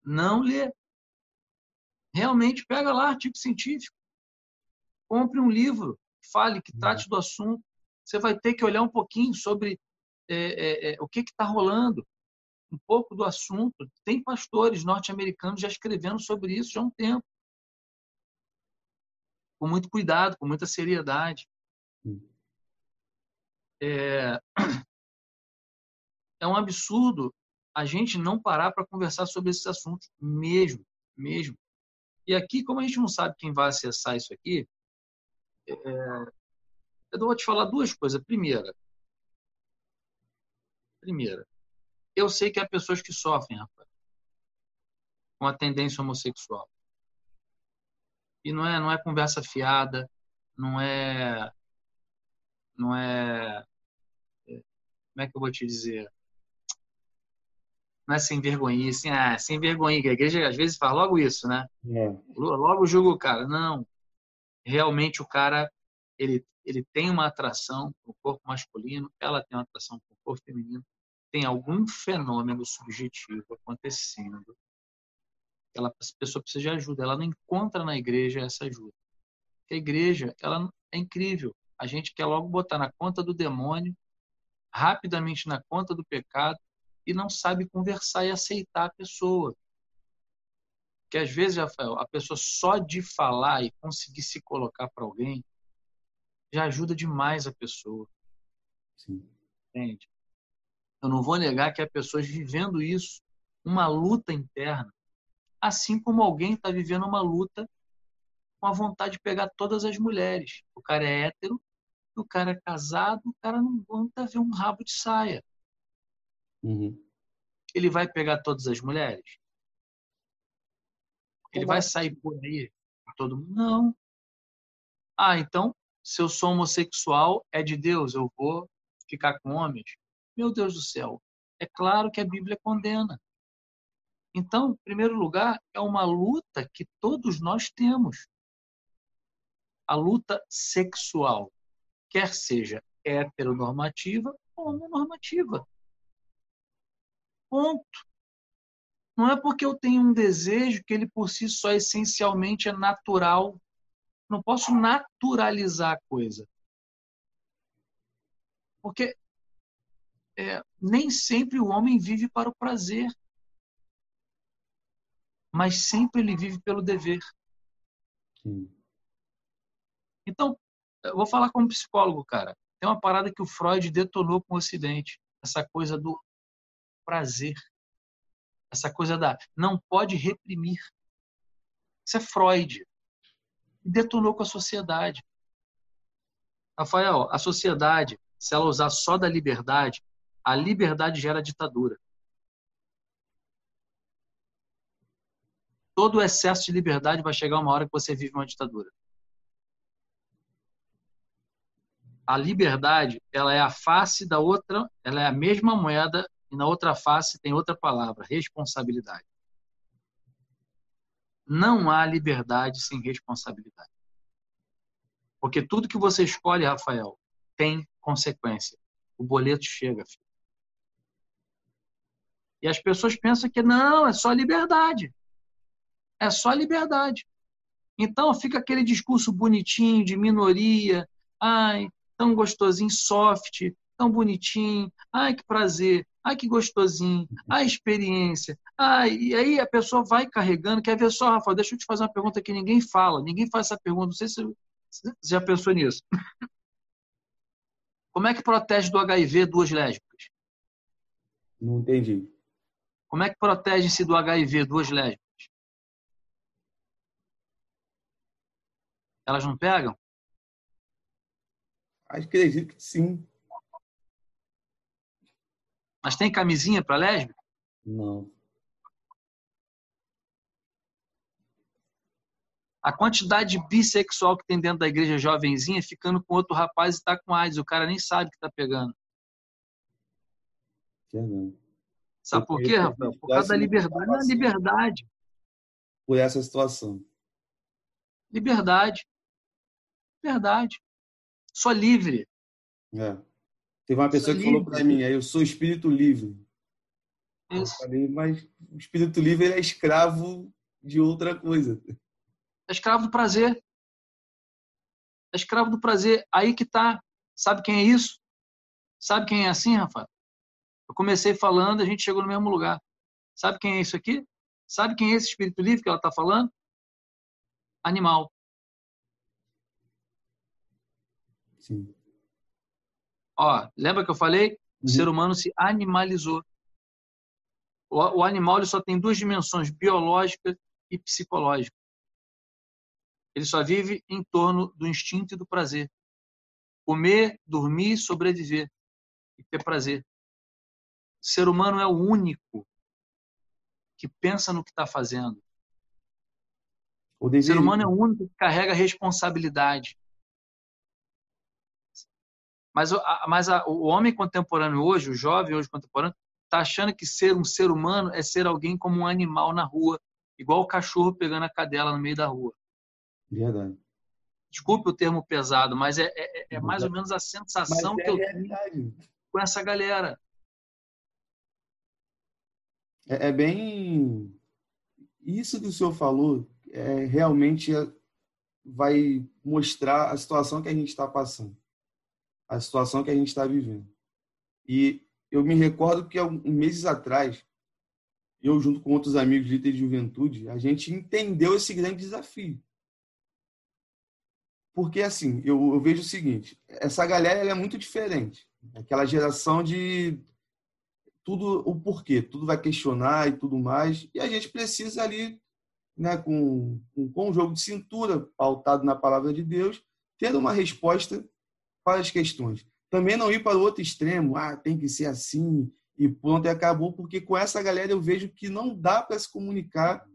Não lê. Realmente, pega lá artigo científico. Compre um livro, fale, que trate do assunto. Você vai ter que olhar um pouquinho sobre é, é, é, o que está rolando, um pouco do assunto. Tem pastores norte-americanos já escrevendo sobre isso já há um tempo. Com muito cuidado, com muita seriedade. É, é um absurdo a gente não parar para conversar sobre esses assuntos mesmo, mesmo. E aqui, como a gente não sabe quem vai acessar isso aqui, é, eu vou te falar duas coisas. Primeira, primeira, eu sei que há pessoas que sofrem, rapaz, com a tendência homossexual. E não é, não é conversa fiada, não é, não é, é como é que eu vou te dizer? não é sem vergonha, assim, ah, sem vergonha, a igreja às vezes fala logo isso, né? É. Logo julga o cara. Não. Realmente o cara, ele, ele tem uma atração com o corpo masculino, ela tem uma atração com o corpo feminino, tem algum fenômeno subjetivo acontecendo. Ela, a pessoa precisa de ajuda, ela não encontra na igreja essa ajuda. Porque a igreja, ela é incrível. A gente quer logo botar na conta do demônio, rapidamente na conta do pecado, e não sabe conversar e aceitar a pessoa. Que às vezes, Rafael, a pessoa só de falar e conseguir se colocar para alguém já ajuda demais a pessoa. Sim. Entende? Eu não vou negar que há pessoas vivendo isso, uma luta interna, assim como alguém está vivendo uma luta com a vontade de pegar todas as mulheres. O cara é hétero, o cara é casado, o cara não aguenta ver um rabo de saia. Uhum. Ele vai pegar todas as mulheres? Ele vai sair por aí todo mundo? Não. Ah, então, se eu sou homossexual, é de Deus, eu vou ficar com homens? Meu Deus do céu. É claro que a Bíblia condena. Então, em primeiro lugar, é uma luta que todos nós temos. A luta sexual, quer seja heteronormativa ou homonormativa. Ponto. Não é porque eu tenho um desejo que ele por si só essencialmente é natural. Não posso naturalizar a coisa. Porque é, nem sempre o homem vive para o prazer, mas sempre ele vive pelo dever. Sim. Então, eu vou falar como psicólogo, cara. Tem uma parada que o Freud detonou com o Ocidente, essa coisa do prazer. Essa coisa da não pode reprimir. Isso é Freud. E detonou com a sociedade. Rafael, a sociedade, se ela usar só da liberdade, a liberdade gera ditadura. Todo o excesso de liberdade vai chegar uma hora que você vive uma ditadura. A liberdade, ela é a face da outra, ela é a mesma moeda e na outra face tem outra palavra, responsabilidade. Não há liberdade sem responsabilidade. Porque tudo que você escolhe, Rafael, tem consequência. O boleto chega, filho. E as pessoas pensam que não, é só liberdade. É só liberdade. Então fica aquele discurso bonitinho de minoria, ai, tão gostosinho, soft, tão bonitinho, ai, que prazer, ai, que gostosinho, ai, experiência. Ai, e aí a pessoa vai carregando. Quer ver só, Rafa? Deixa eu te fazer uma pergunta que ninguém fala, ninguém faz essa pergunta. Não sei se você já pensou nisso. Como é que protege do HIV duas lésbicas? Não entendi. Como é que protege-se do HIV duas lésbicas? Elas não pegam? Acredito que sim. Mas tem camisinha para lésbica? Não. A quantidade de bissexual que tem dentro da igreja jovenzinha ficando com outro rapaz e está com AIDS. O cara nem sabe que está pegando. Verdade. Sabe por quê, Rafael? Por causa da liberdade. Não é liberdade. Por essa situação. Liberdade. Verdade. Sou livre. É. Teve uma pessoa que falou para mim, eu sou espírito livre. Eu falei, mas o espírito livre é escravo de outra coisa. É escravo do prazer. É escravo do prazer. Aí que tá. Sabe quem é isso? Sabe quem é assim, Rafa? Eu comecei falando, a gente chegou no mesmo lugar. Sabe quem é isso aqui? Sabe quem é esse espírito livre que ela está falando? Animal. Sim. Ó, lembra que eu falei? O uhum. ser humano se animalizou. O, o animal ele só tem duas dimensões, biológica e psicológica. Ele só vive em torno do instinto e do prazer. Comer, dormir, sobreviver e ter prazer. O ser humano é o único que pensa no que está fazendo. O, o ser humano é o único que carrega responsabilidade. Mas, mas a, o homem contemporâneo hoje, o jovem hoje contemporâneo, está achando que ser um ser humano é ser alguém como um animal na rua, igual o cachorro pegando a cadela no meio da rua. Verdade. Desculpe o termo pesado, mas é, é, é mais ou menos a sensação é que eu tenho com essa galera. É, é, bem. Isso que o senhor falou é, realmente vai mostrar a situação que a gente está passando a situação que a gente está vivendo. E eu me recordo que meses atrás, eu junto com outros amigos de de juventude, a gente entendeu esse grande desafio. Porque, assim, eu, eu vejo o seguinte, essa galera é muito diferente. Aquela geração de tudo, o porquê, tudo vai questionar e tudo mais. E a gente precisa ali, né, com, com, com um jogo de cintura pautado na palavra de Deus, ter uma resposta para as questões. Também não ir para o outro extremo, ah, tem que ser assim e pronto, e acabou, porque com essa galera eu vejo que não dá para se comunicar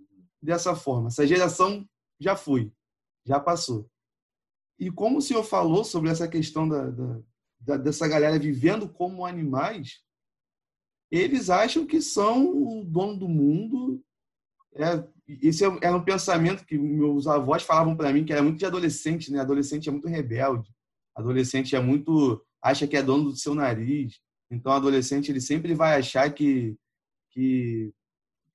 dessa forma. Essa geração já foi, já passou. E como o senhor falou sobre essa questão da, da, da, dessa galera vivendo como animais, eles acham que são o dono do mundo. É, esse é, era um pensamento que meus avós falavam para mim, que era muito de adolescente, né? Adolescente é muito rebelde. Adolescente é muito acha que é dono do seu nariz. Então, o adolescente ele sempre vai achar que que,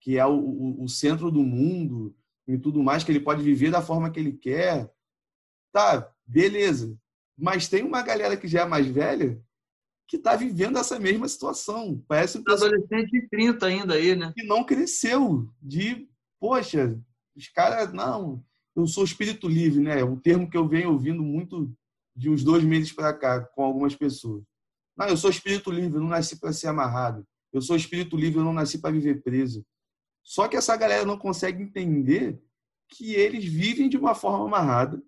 que é o, o, centro do mundo e tudo mais, que ele pode viver da forma que ele quer. Tá, beleza. Mas tem uma galera que já é mais velha que está vivendo essa mesma situação. Parece um adolescente de 30 ainda aí, né? Que não cresceu. De, poxa, os caras, não, eu sou espírito livre, né? É um termo que eu venho ouvindo muito de uns dois meses para cá com algumas pessoas. Não, eu sou espírito livre, eu não nasci para ser amarrado. Eu sou espírito livre, eu não nasci para viver preso. Só que essa galera não consegue entender que eles vivem de uma forma amarrada,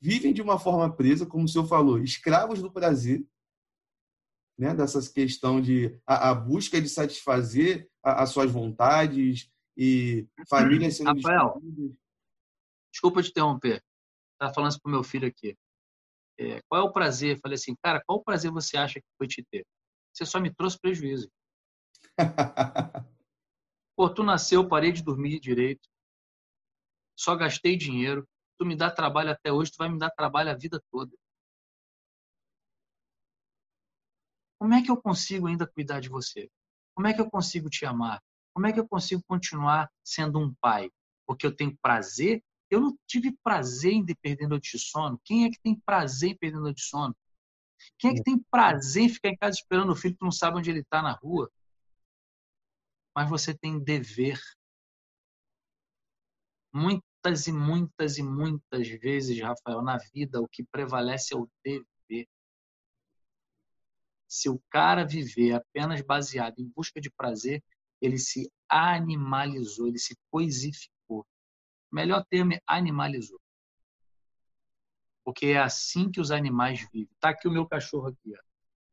vivem de uma forma presa, como o senhor falou, escravos do prazer, né? dessa questão de a, a busca de satisfazer as suas vontades e famílias sendo Rafael, desculpa te interromper. Tá falando isso pro meu filho aqui é, qual é o prazer? Falei assim, cara, qual o prazer você acha que foi te ter? Você só me trouxe prejuízo. <laughs> Pô, tu nasceu, parei de dormir direito, só gastei dinheiro, tu me dá trabalho até hoje, tu vai me dar trabalho a vida toda. Como é que eu consigo ainda cuidar de você? Como é que eu consigo te amar? Como é que eu consigo continuar sendo um pai? Porque eu tenho prazer eu não tive prazer em perder noite de sono. Quem é que tem prazer em perder noite de sono? Quem é que tem prazer em ficar em casa esperando o filho que não sabe onde ele está na rua? Mas você tem dever. Muitas e muitas e muitas vezes, Rafael, na vida, o que prevalece é o dever. Se o cara viver apenas baseado em busca de prazer, ele se animalizou, ele se coisificou. Melhor termo é animalizou. Porque é assim que os animais vivem. Tá aqui o meu cachorro aqui, ó.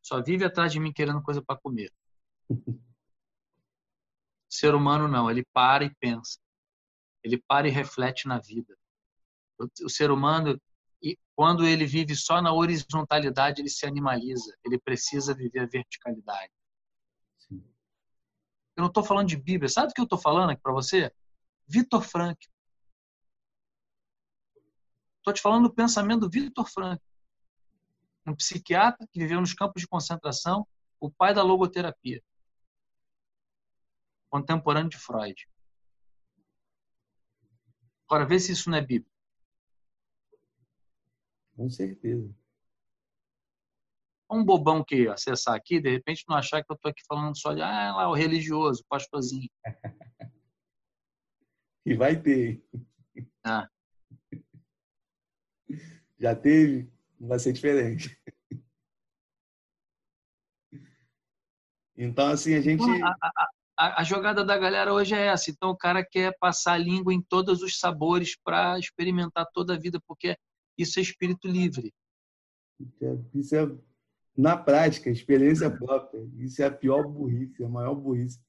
Só vive atrás de mim querendo coisa para comer. O <laughs> ser humano não, ele para e pensa. Ele para e reflete na vida. O ser humano, quando ele vive só na horizontalidade, ele se animaliza. Ele precisa viver a verticalidade. Eu não estou falando de Bíblia. Sabe o que eu estou falando aqui para você? Vitor Frank. Estou te falando do pensamento do Vitor Frank, um psiquiatra que viveu nos campos de concentração, o pai da logoterapia, contemporâneo de Freud. Agora, vê se isso não é Bíblia. Com certeza um bobão que acessar aqui, de repente não achar que eu estou aqui falando só de ah, lá o religioso, o pastorzinho. <laughs> e vai ter. Ah. Já teve, não vai ser diferente. Então, assim, a gente. A, a, a, a, jogada da galera hoje é essa. Então, o cara quer passar a língua em todos os sabores para experimentar toda a vida, porque isso é espírito livre. Isso é na prática, experiência própria. Isso é a pior burrice, a maior burrice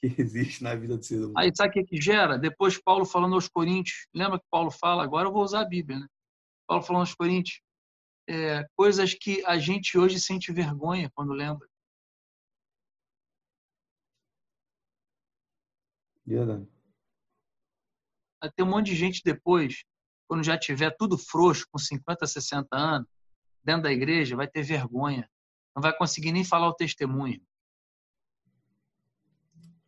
que existe na vida do ser humano. Aí sabe o que, gera? Depois Paulo falando aos Coríntios, lembra que Paulo fala? Agora eu vou usar a Bíblia, né? Paulo falando aos Coríntios, é, coisas que a gente hoje sente vergonha quando lembra. Verdade. Vai ter um monte de gente depois, quando já tiver tudo frouxo, com 50, 60 anos, dentro da igreja vai ter vergonha. Não vai conseguir nem falar o testemunho.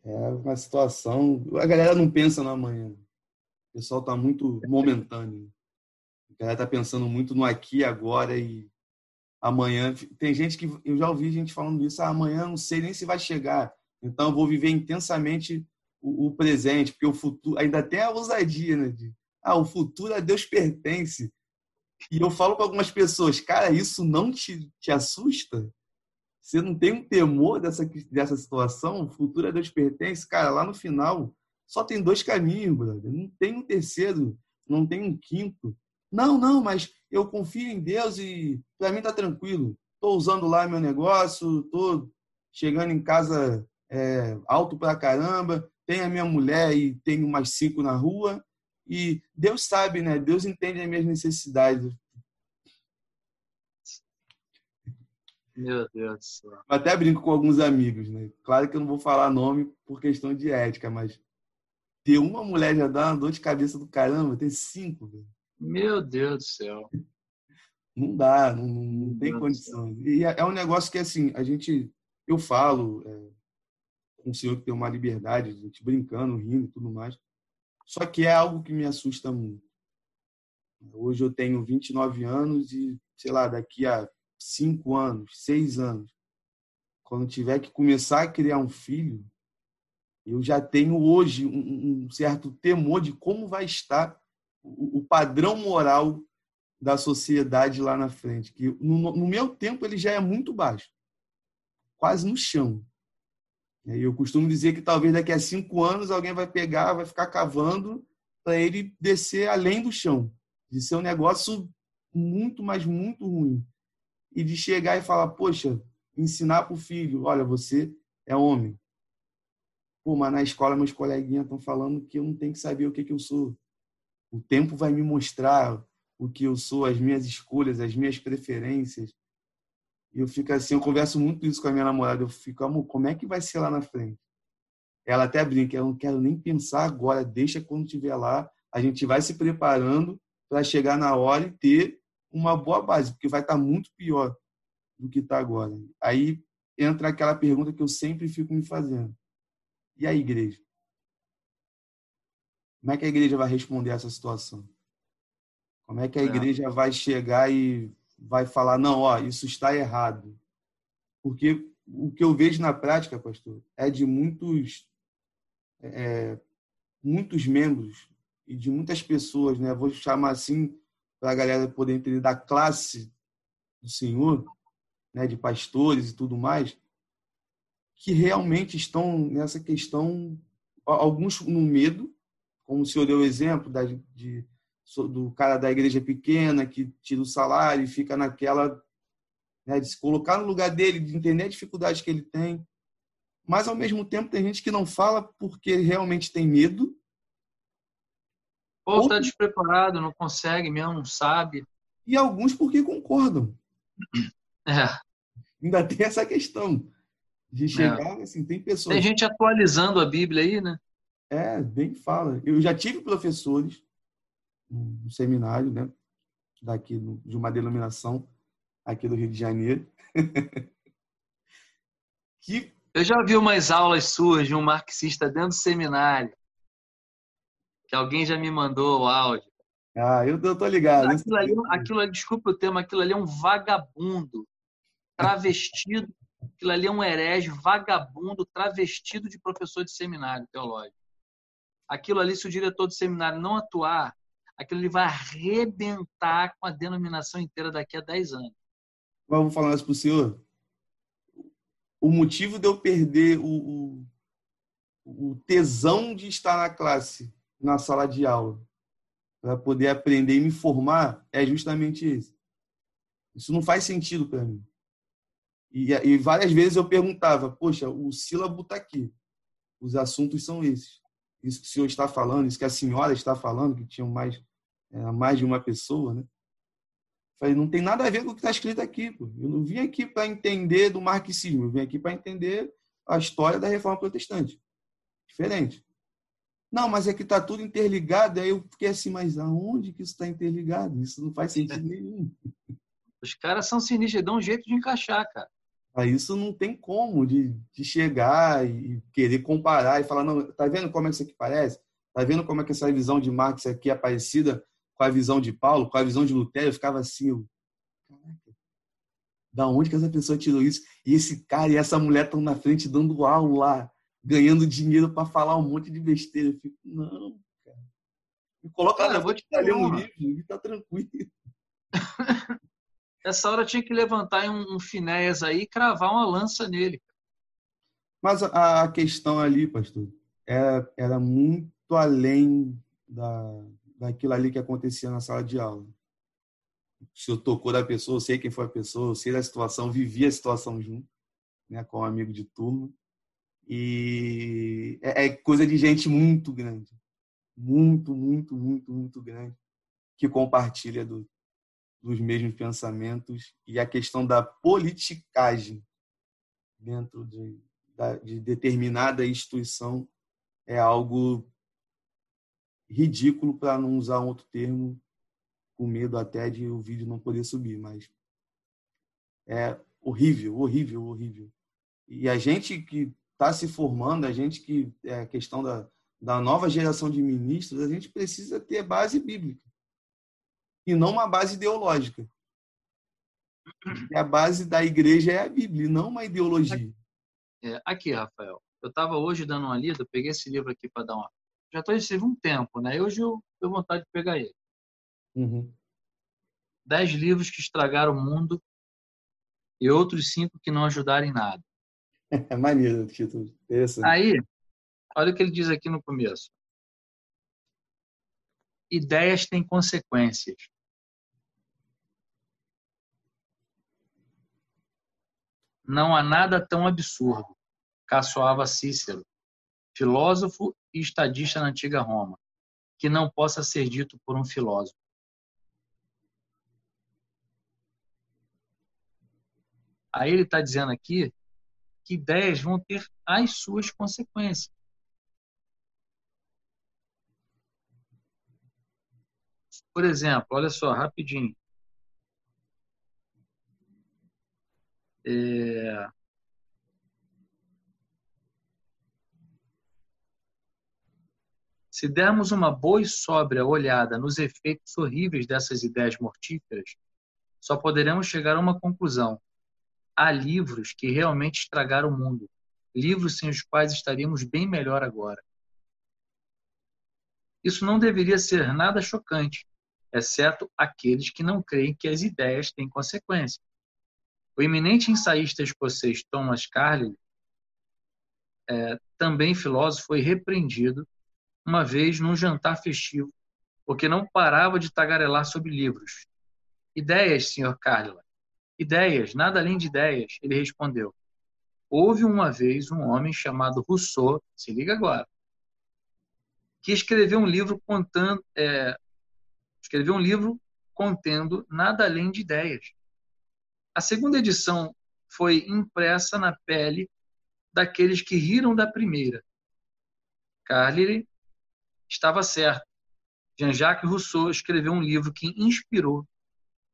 É uma situação. A galera não pensa no amanhã. O pessoal está muito momentâneo. A galera está pensando muito no aqui, agora e amanhã. Tem gente que. Eu já ouvi gente falando isso. Ah, amanhã não sei nem se vai chegar. Então eu vou viver intensamente o, o presente, porque o futuro. Ainda tem a ousadia, né? De, ah, o futuro a Deus pertence. E eu falo para algumas pessoas, cara, isso não te, te assusta? Você não tem um temor dessa, dessa situação? O futuro a Deus pertence? Cara, lá no final, só tem dois caminhos, brother. Não tem um terceiro, não tem um quinto. Não, não, mas eu confio em Deus e para mim tá tranquilo. Tô usando lá meu negócio, tô chegando em casa é, alto pra caramba, tenho a minha mulher e tenho mais cinco na rua e Deus sabe, né? Deus entende as minhas necessidades. Meu Deus do céu. Até brinco com alguns amigos, né? Claro que eu não vou falar nome por questão de ética, mas ter uma mulher já dá uma dor de cabeça do caramba, tem cinco, velho. Meu Deus do céu. Não dá, não, não tem condição. E é, é um negócio que, assim, a gente, eu falo é, com o senhor que tem uma liberdade, a gente brincando, rindo e tudo mais. Só que é algo que me assusta muito. Hoje eu tenho 29 anos e, sei lá, daqui a 5 anos, 6 anos, quando tiver que começar a criar um filho, eu já tenho hoje um, certo temor de como vai estar o, padrão moral da sociedade lá na frente. Que no, no meu tempo ele já é muito baixo, quase no chão. E eu costumo dizer que talvez daqui a cinco anos alguém vai pegar, vai ficar cavando para ele descer além do chão, de ser um negócio muito, mas muito ruim. E de chegar e falar, poxa, ensinar para o filho, olha, você é homem. Pô, mas na escola meus coleguinhas estão falando que eu não tenho que saber o que, que eu sou. O tempo vai me mostrar o que eu sou, as minhas escolhas, as minhas preferências. E eu fico assim, eu converso muito isso com a minha namorada. Eu fico, amor, como é que vai ser lá na frente? Ela até brinca, eu não quero nem pensar agora, deixa quando estiver lá, a gente vai se preparando para chegar na hora e ter uma boa base, porque vai estar tá muito pior do que está agora. Aí entra aquela pergunta que eu sempre fico me fazendo. E a igreja? Como é que a igreja vai responder essa situação? Como é que a é. igreja vai chegar e vai falar, não, ó, isso está errado. Porque o que eu vejo na prática, pastor, é de muitos, é, muitos membros e de muitas pessoas, né? Vou chamar assim para a galera poder entender da classe do Senhor, né? De pastores e tudo mais, que realmente estão nessa questão, alguns no medo, como o senhor deu o exemplo da, de, do cara da igreja pequena que tira o salário e fica naquela né, de se colocar no lugar dele, de entender a dificuldade que ele tem. Mas, ao mesmo tempo, tem gente que não fala porque realmente tem medo. Ou está despreparado, não consegue mesmo, não sabe. E alguns porque concordam. É. Ainda <laughs> tem essa questão de é. chegar, é. assim, tem pessoas... Tem gente atualizando a Bíblia aí, né? É, bem que fala. Eu já tive professores no seminário, né? Daqui de uma denominação aqui do Rio de Janeiro. <laughs> que... Eu já vi umas aulas suas de um marxista dentro do seminário. Que alguém já me mandou o áudio. Ah, eu, eu tô ligado. Aquilo ali, aquilo ali, desculpa o termo, aquilo ali é um vagabundo travestido. Aquilo ali é um herege, vagabundo, travestido de professor de seminário teológico. Aquilo ali, se o diretor do seminário não atuar, aquilo ali vai arrebentar com a denominação inteira daqui a 10 anos. Mas eu vou falar isso para o senhor. O motivo de eu perder o, o, o tesão de estar na classe, na sala de aula, para poder aprender e me formar, é justamente esse. Isso não faz sentido para mim. E, e, várias vezes eu perguntava, poxa, o sílabo está aqui, os assuntos são esses. Isso que o senhor está falando, isso que a senhora está falando, que tinham mais, é, mais de uma pessoa, né? Falei, não tem nada a ver com o que está escrito aqui. Pô. Eu não vim aqui para entender do marxismo, eu vim aqui para entender a história da reforma protestante. Diferente. Não, mas é que está tudo interligado. Aí eu fiquei assim, mas aonde que isso está interligado? Isso não faz sentido <laughs> nenhum. Os caras são sinistros, dão um jeito de encaixar, cara. Aí isso não tem como de, de chegar e querer comparar e falar, não, tá vendo como é que isso aqui parece? Tá vendo como é que essa visão de Marx aqui é parecida com a visão de Paulo, com a visão de Lutero, eu ficava assim, eu, caraca, da onde que essa pessoa tirou isso? E esse cara e essa mulher estão na frente dando aula, ganhando dinheiro para falar um monte de besteira. Eu fico, não, cara. Me coloca cara, eu vou te ler um livro e tá tranquilo. <laughs> Essa hora tinha que levantar um, um aí e cravar uma lança nele. Mas a, a questão ali, pastor, era, era muito além da, daquilo ali que acontecia na sala de aula. O senhor tocou da pessoa, eu sei quem foi a pessoa, eu sei da situação, vivi a situação junto, né, com um amigo de turma. E é, é coisa de gente muito grande. Muito, muito, muito, muito grande que compartilha do, dos mesmos pensamentos e a questão da politicagem dentro de, de determinada instituição é algo ridículo, para não usar um outro termo, com medo até de o vídeo não poder subir, mas é horrível, horrível, horrível. E a gente que está se formando, a gente que é a questão da, da nova geração de ministros, a gente precisa ter base bíblica e não uma base ideológica. E a base da igreja é a Bíblia, não uma ideologia. É, aqui, Rafael, eu estava hoje dando uma lida, peguei esse livro aqui para dar uma já estou recebendo um tempo, né? Hoje eu tenho vontade de pegar ele. Uhum. Dez livros que estragaram o mundo e outros cinco que não ajudaram em nada. <laughs> É maneiro o título. Aí, olha o que ele diz aqui no começo. Ideias têm consequências. Não há nada tão absurdo, caçoava Cícero, filósofo e estadista na antiga Roma, que não possa ser dito por um filósofo. Aí ele está dizendo aqui que ideias vão ter as suas consequências. Por exemplo, olha só, rapidinho. É... Se dermos uma boa e sóbria olhada nos efeitos horríveis dessas ideias mortíferas, só poderemos chegar a uma conclusão. Há livros que realmente estragaram o mundo, livros sem os quais estaríamos bem melhor agora. Isso não deveria ser nada chocante, exceto aqueles que não creem que as ideias têm consequências. O eminente ensaísta escocês Thomas Carlyle, é, também filósofo, foi repreendido uma vez num jantar festivo, porque não parava de tagarelar sobre livros. Ideias, Sr. Carlyle. Ideias, nada além de ideias, ele respondeu. Houve uma vez um homem chamado Rousseau, se liga agora, que escreveu um livro contando, é, escreveu um livro contendo nada além de ideias. A segunda edição foi impressa na pele daqueles que riram da primeira. Carlyle estava certo. Jean-Jacques Rousseau escreveu um livro que inspirou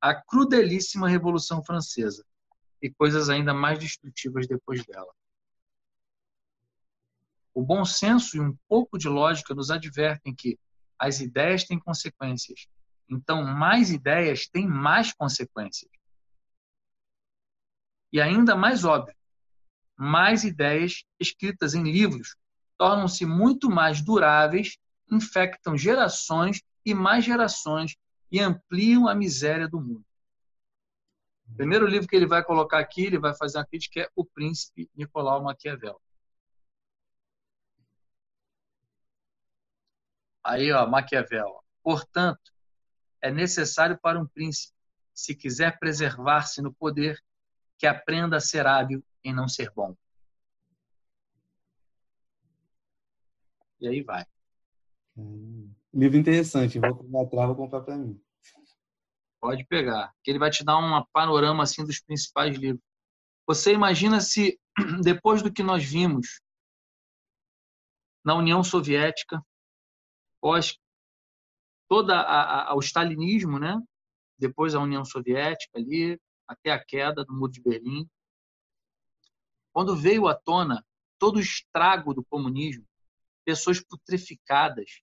a crudelíssima Revolução Francesa e coisas ainda mais destrutivas depois dela. O bom senso e um pouco de lógica nos advertem que as ideias têm consequências. Então, mais ideias têm mais consequências. E ainda mais óbvio, mais ideias escritas em livros tornam-se muito mais duráveis, infectam gerações e mais gerações e ampliam a miséria do mundo. O primeiro livro que ele vai colocar aqui, ele vai fazer uma crítica, é O Príncipe Nicolau Maquiavel. Aí, ó, Maquiavel. Portanto, é necessário para um príncipe, se quiser preservar-se no poder, que aprenda a ser hábil em não ser bom. E aí vai. Hum, livro interessante, vou comprar, vou comprar para mim. Pode pegar, que ele vai te dar um panorama assim dos principais livros. Você imagina se <clears throat> depois do que nós vimos na União Soviética, pós toda a, a, o stalinismo, né? Depois a União Soviética ali, até a queda do Muro de Berlim. Quando veio à tona todo o estrago do comunismo, pessoas putreficadas,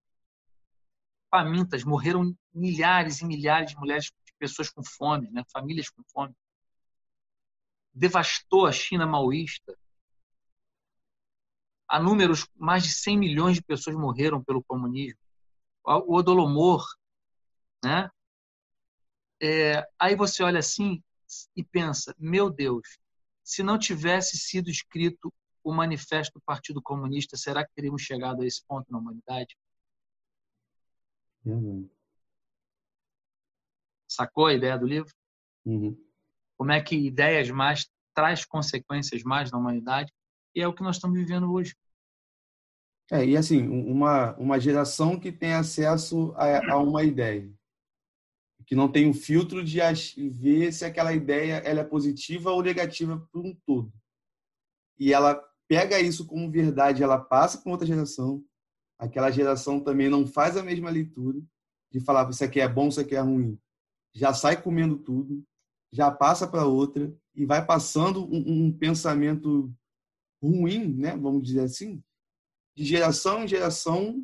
famintas, morreram milhares e milhares de mulheres, de pessoas com fome, né? famílias com fome. Devastou a China maoísta, há números, mais de 100 milhões de pessoas morreram pelo comunismo o Odolomor, né? É, aí você olha assim e pensa, meu Deus, se não tivesse sido escrito o manifesto do Partido Comunista, será que teríamos chegado a esse ponto na humanidade? Uhum. Sacou a ideia do livro? Uhum. Como é que ideias mais traz consequências mais na humanidade? E é o que nós estamos vivendo hoje. É, e assim, uma, uma geração que tem acesso a, a uma ideia, que não tem o filtro de ver se aquela ideia ela é positiva ou negativa por um todo. E ela pega isso como verdade, ela passa para outra geração, aquela geração também não faz a mesma leitura de falar isso aqui é bom, isso aqui é ruim. Já sai comendo tudo, já passa para outra e vai passando um, um pensamento ruim, né? Vamos dizer assim, de geração em geração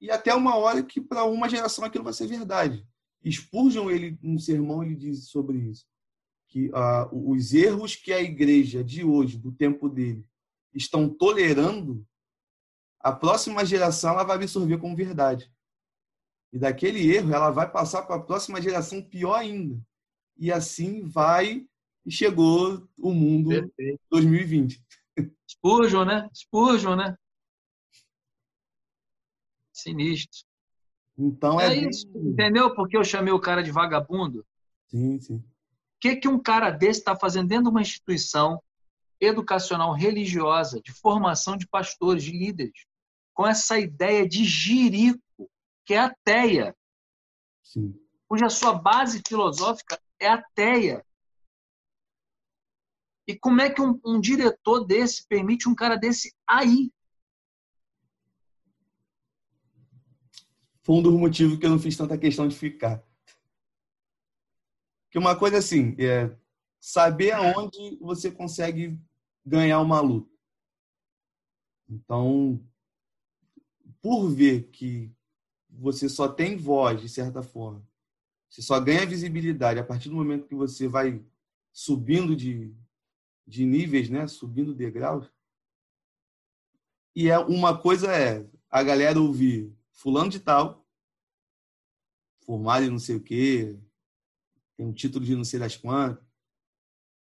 e até uma hora que para uma geração aquilo vai ser verdade. Spurgeon, ele, um sermão, ele diz sobre isso, que ah, os erros que a igreja de hoje, do tempo dele, estão tolerando, a próxima geração ela vai absorver como verdade. E daquele erro ela vai passar para a próxima geração pior ainda. E assim vai e chegou o mundo Perfeito. 2020. Spurgeon, né? Spurgeon, né? Sinistro. Então é, é isso. Bem... Entendeu por que eu chamei o cara de vagabundo? Sim, sim. O que, que um cara desse está fazendo dentro de uma instituição educacional religiosa, de formação de pastores, de líderes, com essa ideia de jirico, que é ateia, sim. cuja sua base filosófica é ateia. E como é que um, um diretor desse permite um cara desse aí? Foi um dos motivos que eu não fiz tanta questão de ficar. Que uma coisa assim, é saber aonde você consegue ganhar uma luta. Então, por ver que você só tem voz, de certa forma, Você só ganha visibilidade a partir do momento que você vai subindo de, de níveis, né? Subindo degraus. E é uma coisa é a galera ouvir fulano de tal, formado em não sei o quê, tem um título de não sei das quantas,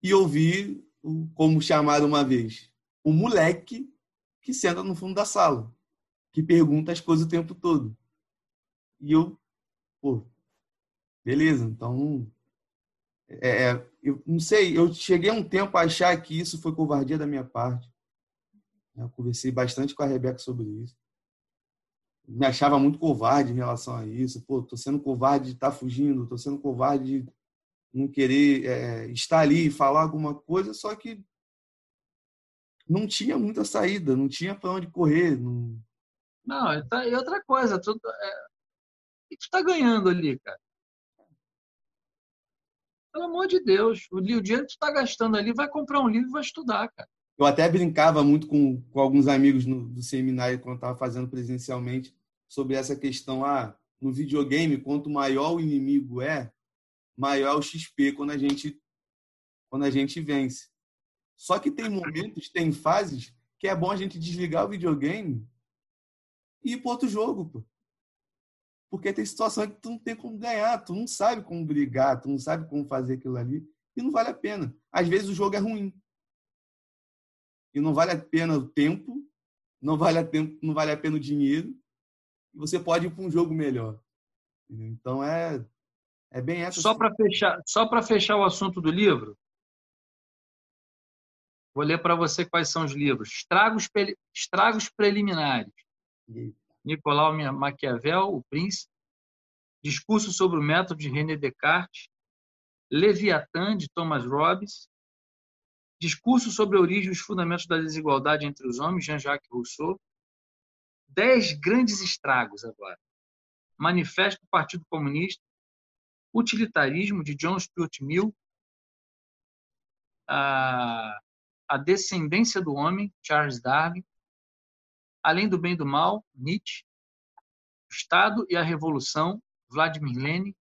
e ouvir, como chamaram uma vez, o moleque que senta no fundo da sala, que pergunta as coisas o tempo todo. E eu, pô, beleza, então. É, é, eu não sei, eu cheguei um tempo a achar que isso foi covardia da minha parte. Eu conversei bastante com a Rebeca sobre isso. Me achava muito covarde em relação a isso. Pô, tô sendo covarde de estar tá fugindo, tô sendo covarde de não querer é, estar ali e falar alguma coisa, só que não tinha muita saída, não tinha para onde correr. Não, não tá, e outra coisa, tu, é, tu tá ganhando ali, cara? Pelo amor de Deus, o, o dinheiro que tu tá gastando ali, vai comprar um livro e vai estudar, cara. Eu até brincava muito com, com alguns amigos no, do seminário, quando estava fazendo presencialmente, sobre essa questão. Ah, no videogame, quanto maior o inimigo é, maior o XP quando a gente, quando a gente vence. Só que tem momentos, tem fases que é bom a gente desligar o videogame e ir para outro jogo, pô. Porque tem situação que tu não tem como ganhar, tu não sabe como brigar, tu não sabe como fazer aquilo ali e não vale a pena. Às vezes o jogo é ruim. E não vale a pena o tempo, não vale a, tempo, não vale a pena o dinheiro, e você pode ir para um jogo melhor. Então é é bem essa. Só para fechar, só para fechar o assunto do livro, Vou ler para você quais são os livros. Estragos, Estragos Preliminares. Nicolau Maquiavel, o Príncipe. Discurso sobre o método de René Descartes. Leviatã, de Thomas Hobbes. Discurso sobre a origem e os fundamentos da desigualdade entre os homens, Jean-Jacques Rousseau. Dez grandes estragos agora. Manifesto do Partido Comunista. Utilitarismo, de John Stuart Mill. Ah, a Descendência do Homem, Charles Darwin, Além do Bem e do Mal, Nietzsche, O Estado e a Revolução, Vladimir Lenin,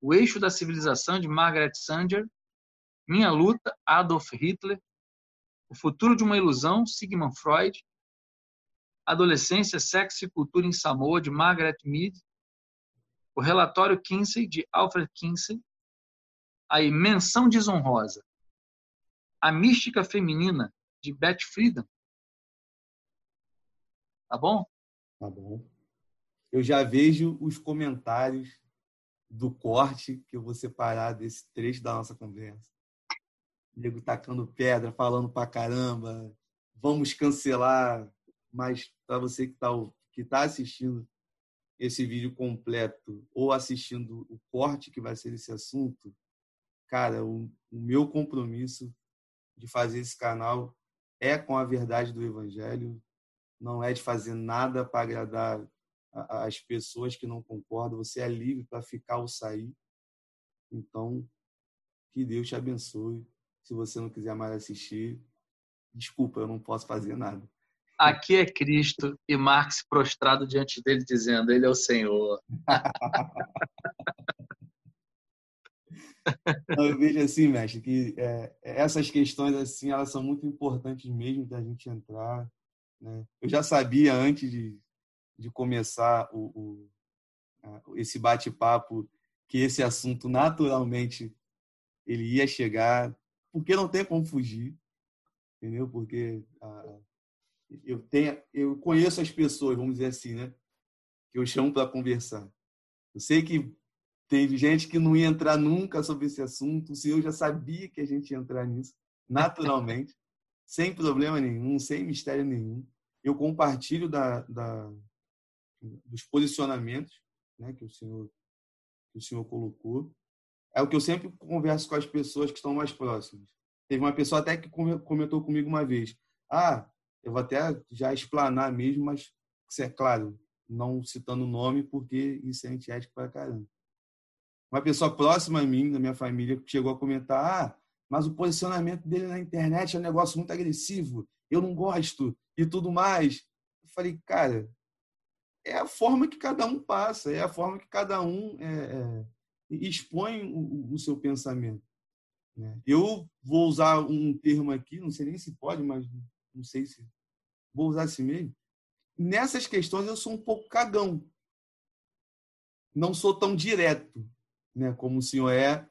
O Eixo da Civilização, de Margaret Sanger, Minha Luta, Adolf Hitler, O Futuro de uma Ilusão, Sigmund Freud, Adolescência, Sexo e Cultura em Samoa, de Margaret Mead, O Relatório Kinsey, de Alfred Kinsey, A Menção Desonrosa, a Mística Feminina, de Beth Friedan. Tá bom? Tá bom. Eu já vejo os comentários do corte que eu vou separar desse trecho da nossa conversa. Nego tacando pedra, falando pra caramba, vamos cancelar. Mas para você que está que tá assistindo esse vídeo completo ou assistindo o corte que vai ser esse assunto, cara, o, o meu compromisso de fazer esse canal é com a verdade do Evangelho, não é de fazer nada para agradar as pessoas que não concordam. Você é livre para ficar ou sair. Então, que Deus te abençoe. Se você não quiser mais assistir, desculpa, eu não posso fazer nada. Aqui é Cristo e Marx prostrado diante dele, dizendo: Ele é o Senhor. <laughs> eu vejo assim, mestre, que é, essas questões assim, elas são muito importantes mesmo da gente entrar. Né? Eu já sabia antes de, de começar o, o esse bate-papo que esse assunto naturalmente ele ia chegar, porque não tem como fugir, entendeu? Porque ah, eu tenho, eu conheço as pessoas, vamos dizer assim, né? Que eu chamo para conversar. Eu sei que Teve gente que não ia entrar nunca sobre esse assunto. O senhor já sabia que a gente ia entrar nisso, naturalmente, <laughs> sem problema nenhum, sem mistério nenhum. Eu compartilho da, da dos posicionamentos né, que, o senhor, que o senhor colocou. É o que eu sempre converso com as pessoas que estão mais próximas. Teve uma pessoa até que comentou comigo uma vez: Ah, eu vou até já explanar mesmo, mas isso é claro, não citando o nome, porque isso é antiético para caramba uma pessoa próxima a mim, da minha família, chegou a comentar: ah, mas o posicionamento dele na internet é um negócio muito agressivo, eu não gosto e tudo mais. Eu falei, cara, é a forma que cada um passa, é a forma que cada um é, é, expõe o, o, seu pensamento. Né? Eu vou usar um termo aqui, não sei nem se pode, mas não sei se vou usar assim mesmo. Nessas questões eu sou um pouco cagão. Não sou tão direto, né, como o senhor é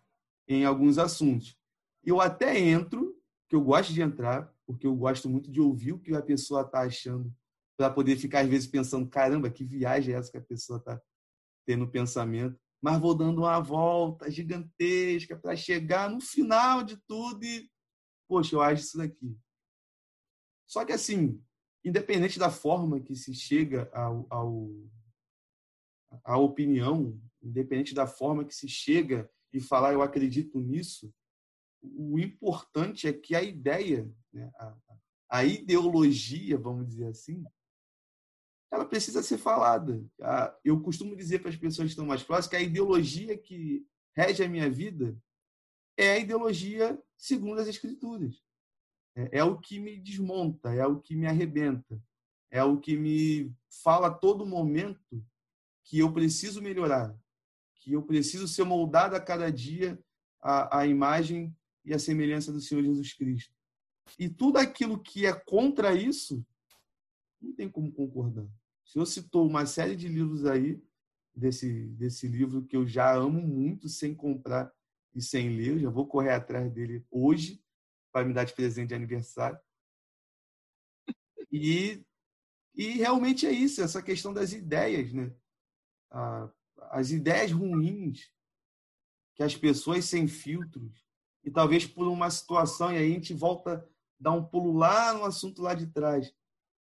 em alguns assuntos. Eu até entro, que eu gosto de entrar, porque eu gosto muito de ouvir o que a pessoa está achando para poder ficar, às vezes, pensando: caramba, que viagem é essa que a pessoa está tendo pensamento. Mas vou dando uma volta gigantesca para chegar no final de tudo e, poxa, eu acho isso daqui. Só que, assim, independente da forma que se chega ao, ao a opinião, independente da forma que se chega e falar eu acredito nisso, o importante é que a ideia, né, a, a, ideologia, vamos dizer assim, ela precisa ser falada. Eu costumo dizer para as pessoas que estão mais próximas que a ideologia que rege a minha vida é a ideologia segundo as Escrituras. É, é o que me desmonta, é o que me arrebenta, é o que me fala a todo momento que eu preciso melhorar, que eu preciso ser moldado a cada dia à, à imagem e à semelhança do Senhor Jesus Cristo. E tudo aquilo que é contra isso, não tem como concordar. O senhor citou uma série de livros aí, desse, desse livro que eu já amo muito, sem comprar e sem ler. Eu já vou correr atrás dele hoje, para me dar de presente de aniversário. E, e realmente é isso, essa questão das ideias, né? as ideias ruins que as pessoas sem filtros, e talvez por uma situação, e aí a gente volta a dar um pulo lá no assunto lá de trás,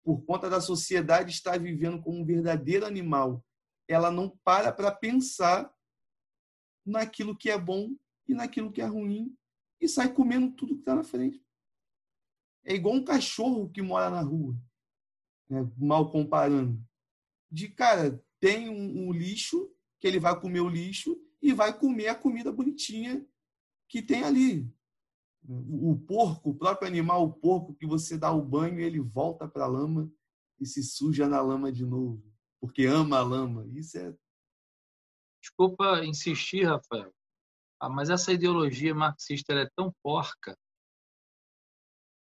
por conta da sociedade estar vivendo como um verdadeiro animal, ela não para para pensar naquilo que é bom e naquilo que é ruim e sai comendo tudo que está na frente. É igual um cachorro que mora na rua, né? mal comparando. De cara, tem um, um lixo que ele vai comer o lixo e vai comer a comida bonitinha que tem ali o porco, o próprio animal, o porco que você dá o banho, ele volta para a lama e se suja na lama de novo, porque ama a lama. Isso é. Desculpa insistir, Rafael, ah, mas essa ideologia marxista é tão porca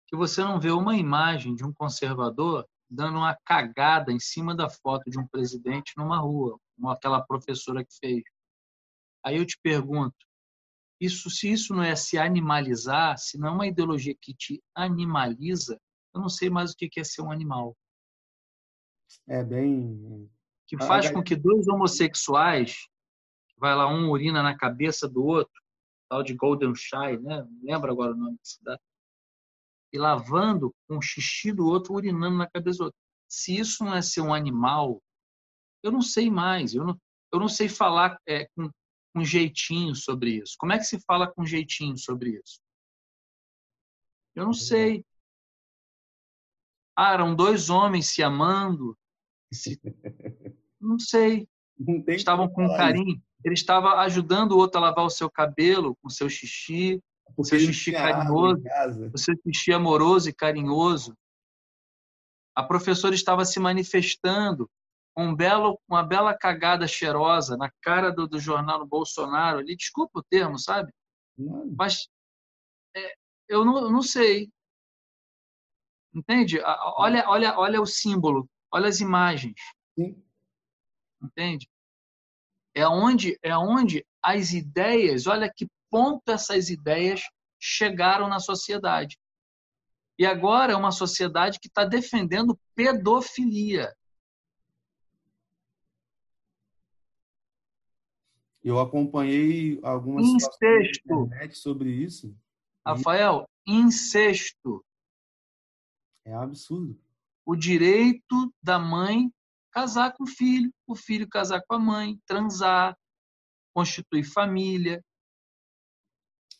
que você não vê uma imagem de um conservador dando uma cagada em cima da foto de um presidente numa rua, como aquela professora que fez. Aí eu te pergunto, isso, se isso não é se animalizar, se não é uma ideologia que te animaliza, eu não sei mais o que é ser um animal. É bem. Que faz com que dois homossexuais, vai lá, um urina na cabeça do outro, tal de Golden Shy, né? Não lembro agora o nome da cidade. E lavando com o xixi do outro, urinando na cabeça do outro. Se isso não é ser um animal, eu não sei mais. Eu não, eu não sei falar é, com com jeitinho sobre isso? Como é que se fala com jeitinho sobre isso? Eu não sei. Ah, eram dois homens se amando. Se... <laughs> Não sei. Não Estavam com carinho. Ele estava ajudando o outro a lavar o seu cabelo com seu xixi, o seu xixi carinhoso, o seu xixi amoroso e carinhoso. A professora estava se manifestando um belo, uma bela cagada cheirosa na cara do, do jornal Bolsonaro ali, desculpa o termo, sabe? Mas é, eu, não, eu não sei. Entende? Olha, olha, olha o símbolo, olha as imagens. Sim. Entende? É onde, é onde as ideias, olha que ponto essas ideias chegaram na sociedade. E agora é uma sociedade que está defendendo pedofilia. Eu acompanhei algumas incesto. sobre isso. Rafael, incesto. É absurdo. O direito da mãe casar com o filho, o filho casar com a mãe, transar, constituir família.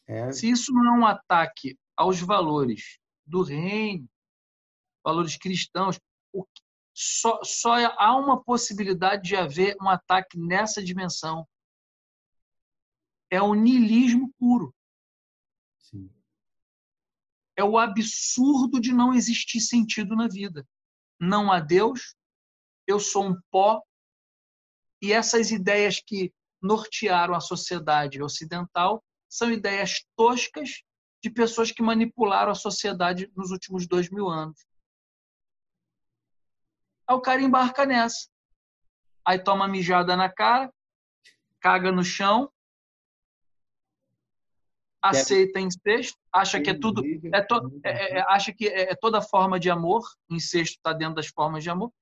É... Se isso não é um ataque aos valores do reino, valores cristãos, só, só há uma possibilidade de haver um ataque nessa dimensão é o niilismo puro. Sim. É o absurdo de não existir sentido na vida. Não há Deus, eu sou um pó E essas ideias que nortearam a sociedade ocidental são ideias toscas de pessoas que manipularam a sociedade nos últimos dois mil anos. Aí o cara embarca nessa. Aí toma mijada na cara, caga no chão, aceita incesto, acha que é tudo, é to, é, é, acha que é, é toda forma de amor, incesto está dentro das formas de amor.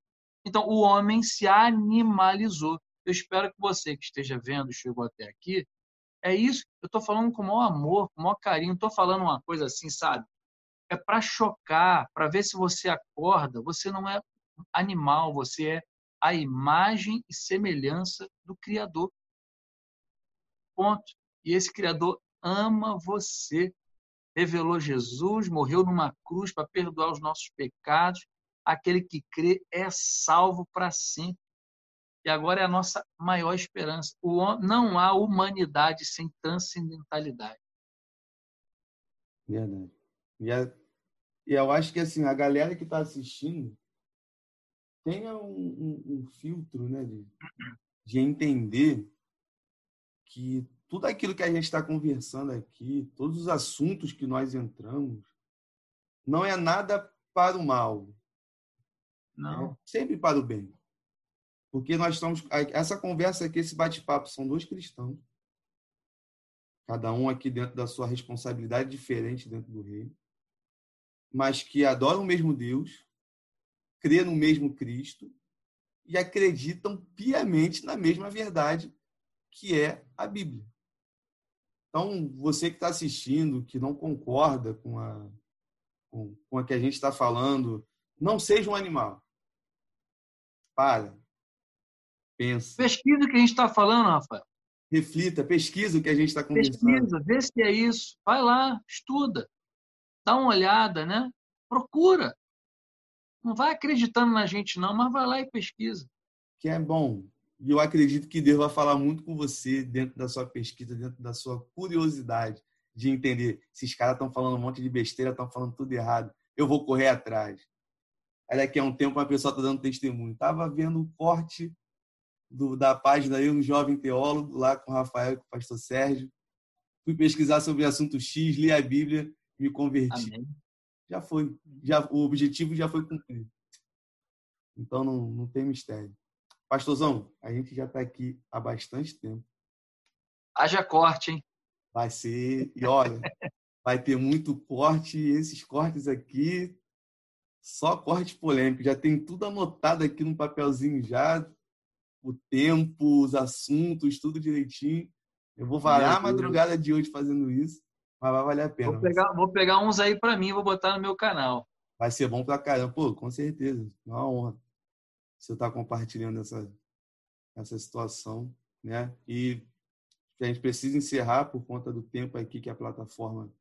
Então o homem se animalizou. Eu espero que você que esteja vendo, chegou até aqui, é isso. Eu estou falando com o maior amor, com o maior carinho. Estou falando uma coisa assim, sabe? É para chocar, para ver se você acorda. Você não é animal, você é a imagem e semelhança do Criador. Ponto. E esse Criador ama você. Revelou Jesus, morreu numa cruz para perdoar os nossos pecados. Aquele que crê é salvo para sempre. E agora é a nossa maior esperança. Não há humanidade sem transcendentalidade. Verdade. E, a, e eu acho que assim, a galera que está assistindo tenha um, um, um filtro né, de, de entender que tudo aquilo que a gente está conversando aqui, todos os assuntos que nós entramos, não é nada para o mal. Não. É sempre para o bem. Porque nós estamos. Essa conversa aqui, esse bate-papo, são dois cristãos. Cada um aqui dentro da sua responsabilidade diferente dentro do reino. Mas que adoram o mesmo Deus, crê no mesmo Cristo e acreditam piamente na mesma verdade que é a Bíblia. Então, você que está assistindo, que não concorda com a, com, com a que a gente está falando, não seja um animal. Para. Pensa. Pesquisa o que a gente está falando, Rafael. Reflita, pesquisa o que a gente está conversando. Pesquisa, vê se é isso. Vai lá, estuda. Dá uma olhada, né? Procura. Não vai acreditando na gente, não, mas vai lá e pesquisa. Que é bom. E eu acredito que Deus vai falar muito com você dentro da sua pesquisa, dentro da sua curiosidade de entender. Esses caras estão falando um monte de besteira, estão falando tudo errado. Eu vou correr atrás. Aí daqui a um tempo uma pessoa está dando testemunho. Estava vendo o corte do, da página aí, um jovem teólogo, lá com o Rafael e com o pastor Sérgio. Fui pesquisar sobre o assunto X, li a Bíblia, me converti. Amém já foi. Já, o objetivo já foi cumprido. Então não, não tem mistério. Pastorzão, a gente já está aqui há bastante tempo. Haja corte, hein? Vai ser. E olha, vai ter muito corte. E esses cortes aqui, só corte polêmico. Já tem tudo anotado aqui no papelzinho já. O tempo, os assuntos, tudo direitinho. Eu vou varar a madrugada de hoje fazendo isso. Mas vai valer a pena. Vou pegar, vou pegar uns aí para mim, vou botar no meu canal. Vai ser bom pra caramba. Pô, com certeza. É uma honra você estar tá compartilhando essa, essa situação, né? E a gente precisa encerrar por conta do tempo aqui que a plataforma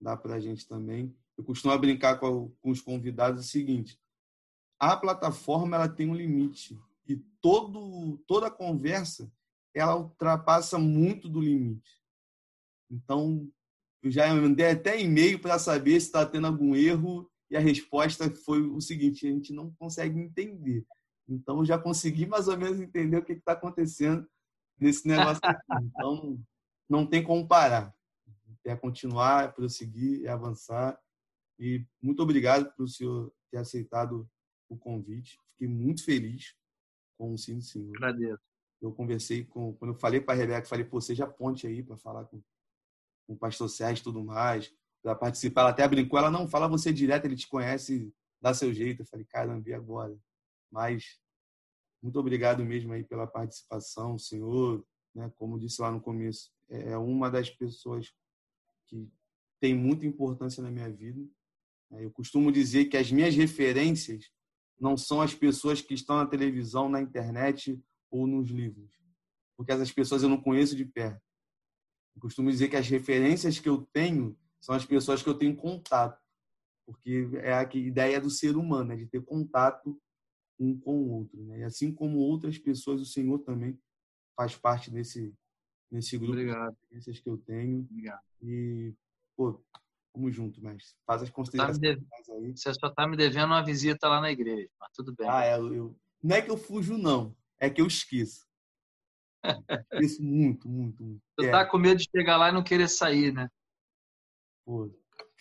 dá para a gente também. Eu costumo brincar com, com os convidados o seguinte: a plataforma ela tem um limite e todo toda conversa ela ultrapassa muito do limite. Então eu já mandei até e-mail para saber se está tendo algum erro e a resposta foi o seguinte: a gente não consegue entender. Então, eu já consegui mais ou menos entender o que está acontecendo nesse negócio aqui. <laughs> Então, não tem como parar. É continuar, é prosseguir, é avançar. E muito obrigado por o senhor ter aceitado o convite. Fiquei muito feliz com o sim do senhor. Agradeço. Eu conversei com, quando eu falei para a Rebeca, falei, pô, seja ponte aí para falar com, com o pastor Sérgio e tudo mais, para participar. Ela até brincou, ela não fala você direto, ele te conhece, dá seu jeito. Eu falei, caramba, e agora? Mas muito obrigado mesmo aí pela participação, senhor. Né, como disse lá no começo, é, é uma das pessoas que tem muita importância na minha vida. Eu costumo dizer que as minhas referências não são as pessoas que estão na televisão, na internet ou nos livros, porque essas pessoas eu não conheço de perto. Eu costumo dizer que as referências que eu tenho são as pessoas que eu tenho contato, porque é a ideia do ser humano, é de ter contato um com o outro. Né? E assim como outras pessoas, o Senhor também faz parte desse, desse grupo Obrigado. de experiências que eu tenho. Obrigado. E, pô, vamos junto, mas faz as Tá considerações aí. Você só está me devendo uma visita lá na igreja, mas tudo bem. Ah, é, eu, não é que eu fujo, não. É que eu esqueço. <laughs> Isso muito, muito, muito. Tu tá com medo de chegar lá e não querer sair, né? Pô,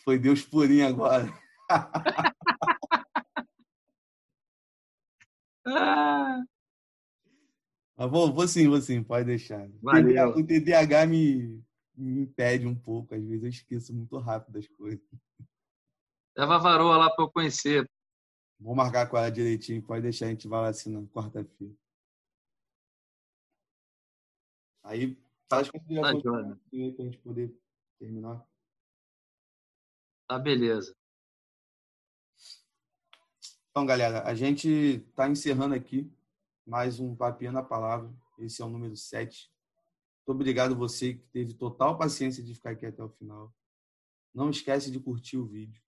foi Deus purinho agora. ah. <laughs> Mas vou, vou sim, vou sim, pode deixar. Valeu. O TDAH me, me impede um pouco, às vezes eu esqueço muito rápido as coisas. Leva a varoa lá para eu conhecer. Vou marcar com ela direitinho, pode deixar, a gente vai lá assim na quarta-feira. Aí faz considerações tá para a gente poder terminar. Tá, beleza. Então, galera, a gente está encerrando aqui mais um Papinha na Palavra. Esse é o número 7. Muito obrigado você que teve total paciência de ficar aqui até o final. Não esquece de curtir o vídeo,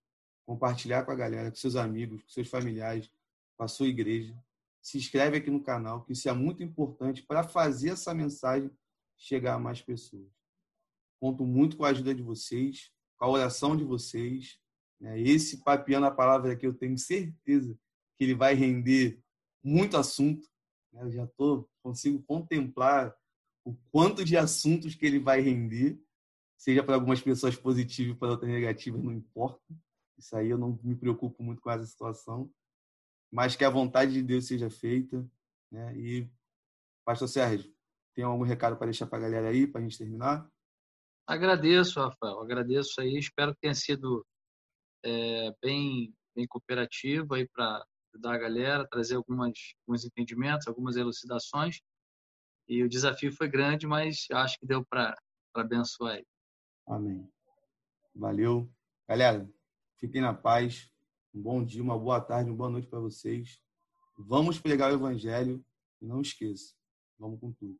compartilhar com a galera, com seus amigos, com seus familiares, com a sua igreja. Se inscreve aqui no canal, que isso é muito importante para fazer essa mensagem chegar a mais pessoas. Conto muito com a ajuda de vocês, com a oração de vocês. Né? Esse Papinha na Palavra aqui, eu tenho certeza que ele vai render muito assunto. Né? Eu já tô, consigo contemplar o quanto de assuntos que ele vai render, seja para algumas pessoas positivo para outras negativas, não importa. Isso aí eu não me preocupo muito com essa situação, mas que a vontade de Deus seja feita. Né? E, Pastor Sérgio, tem algum recado para deixar para a galera aí, para a gente terminar? Agradeço, Rafael, agradeço aí. Espero que tenha sido é, bem, bem cooperativo aí para ajudar a galera, trazer algumas, alguns entendimentos, algumas elucidações. E o desafio foi grande, mas acho que deu para abençoar aí. Amém. Valeu. Galera, fiquem na paz. Um bom dia, uma boa tarde, uma boa noite para vocês. Vamos pregar o evangelho e não esqueça, vamos com tudo.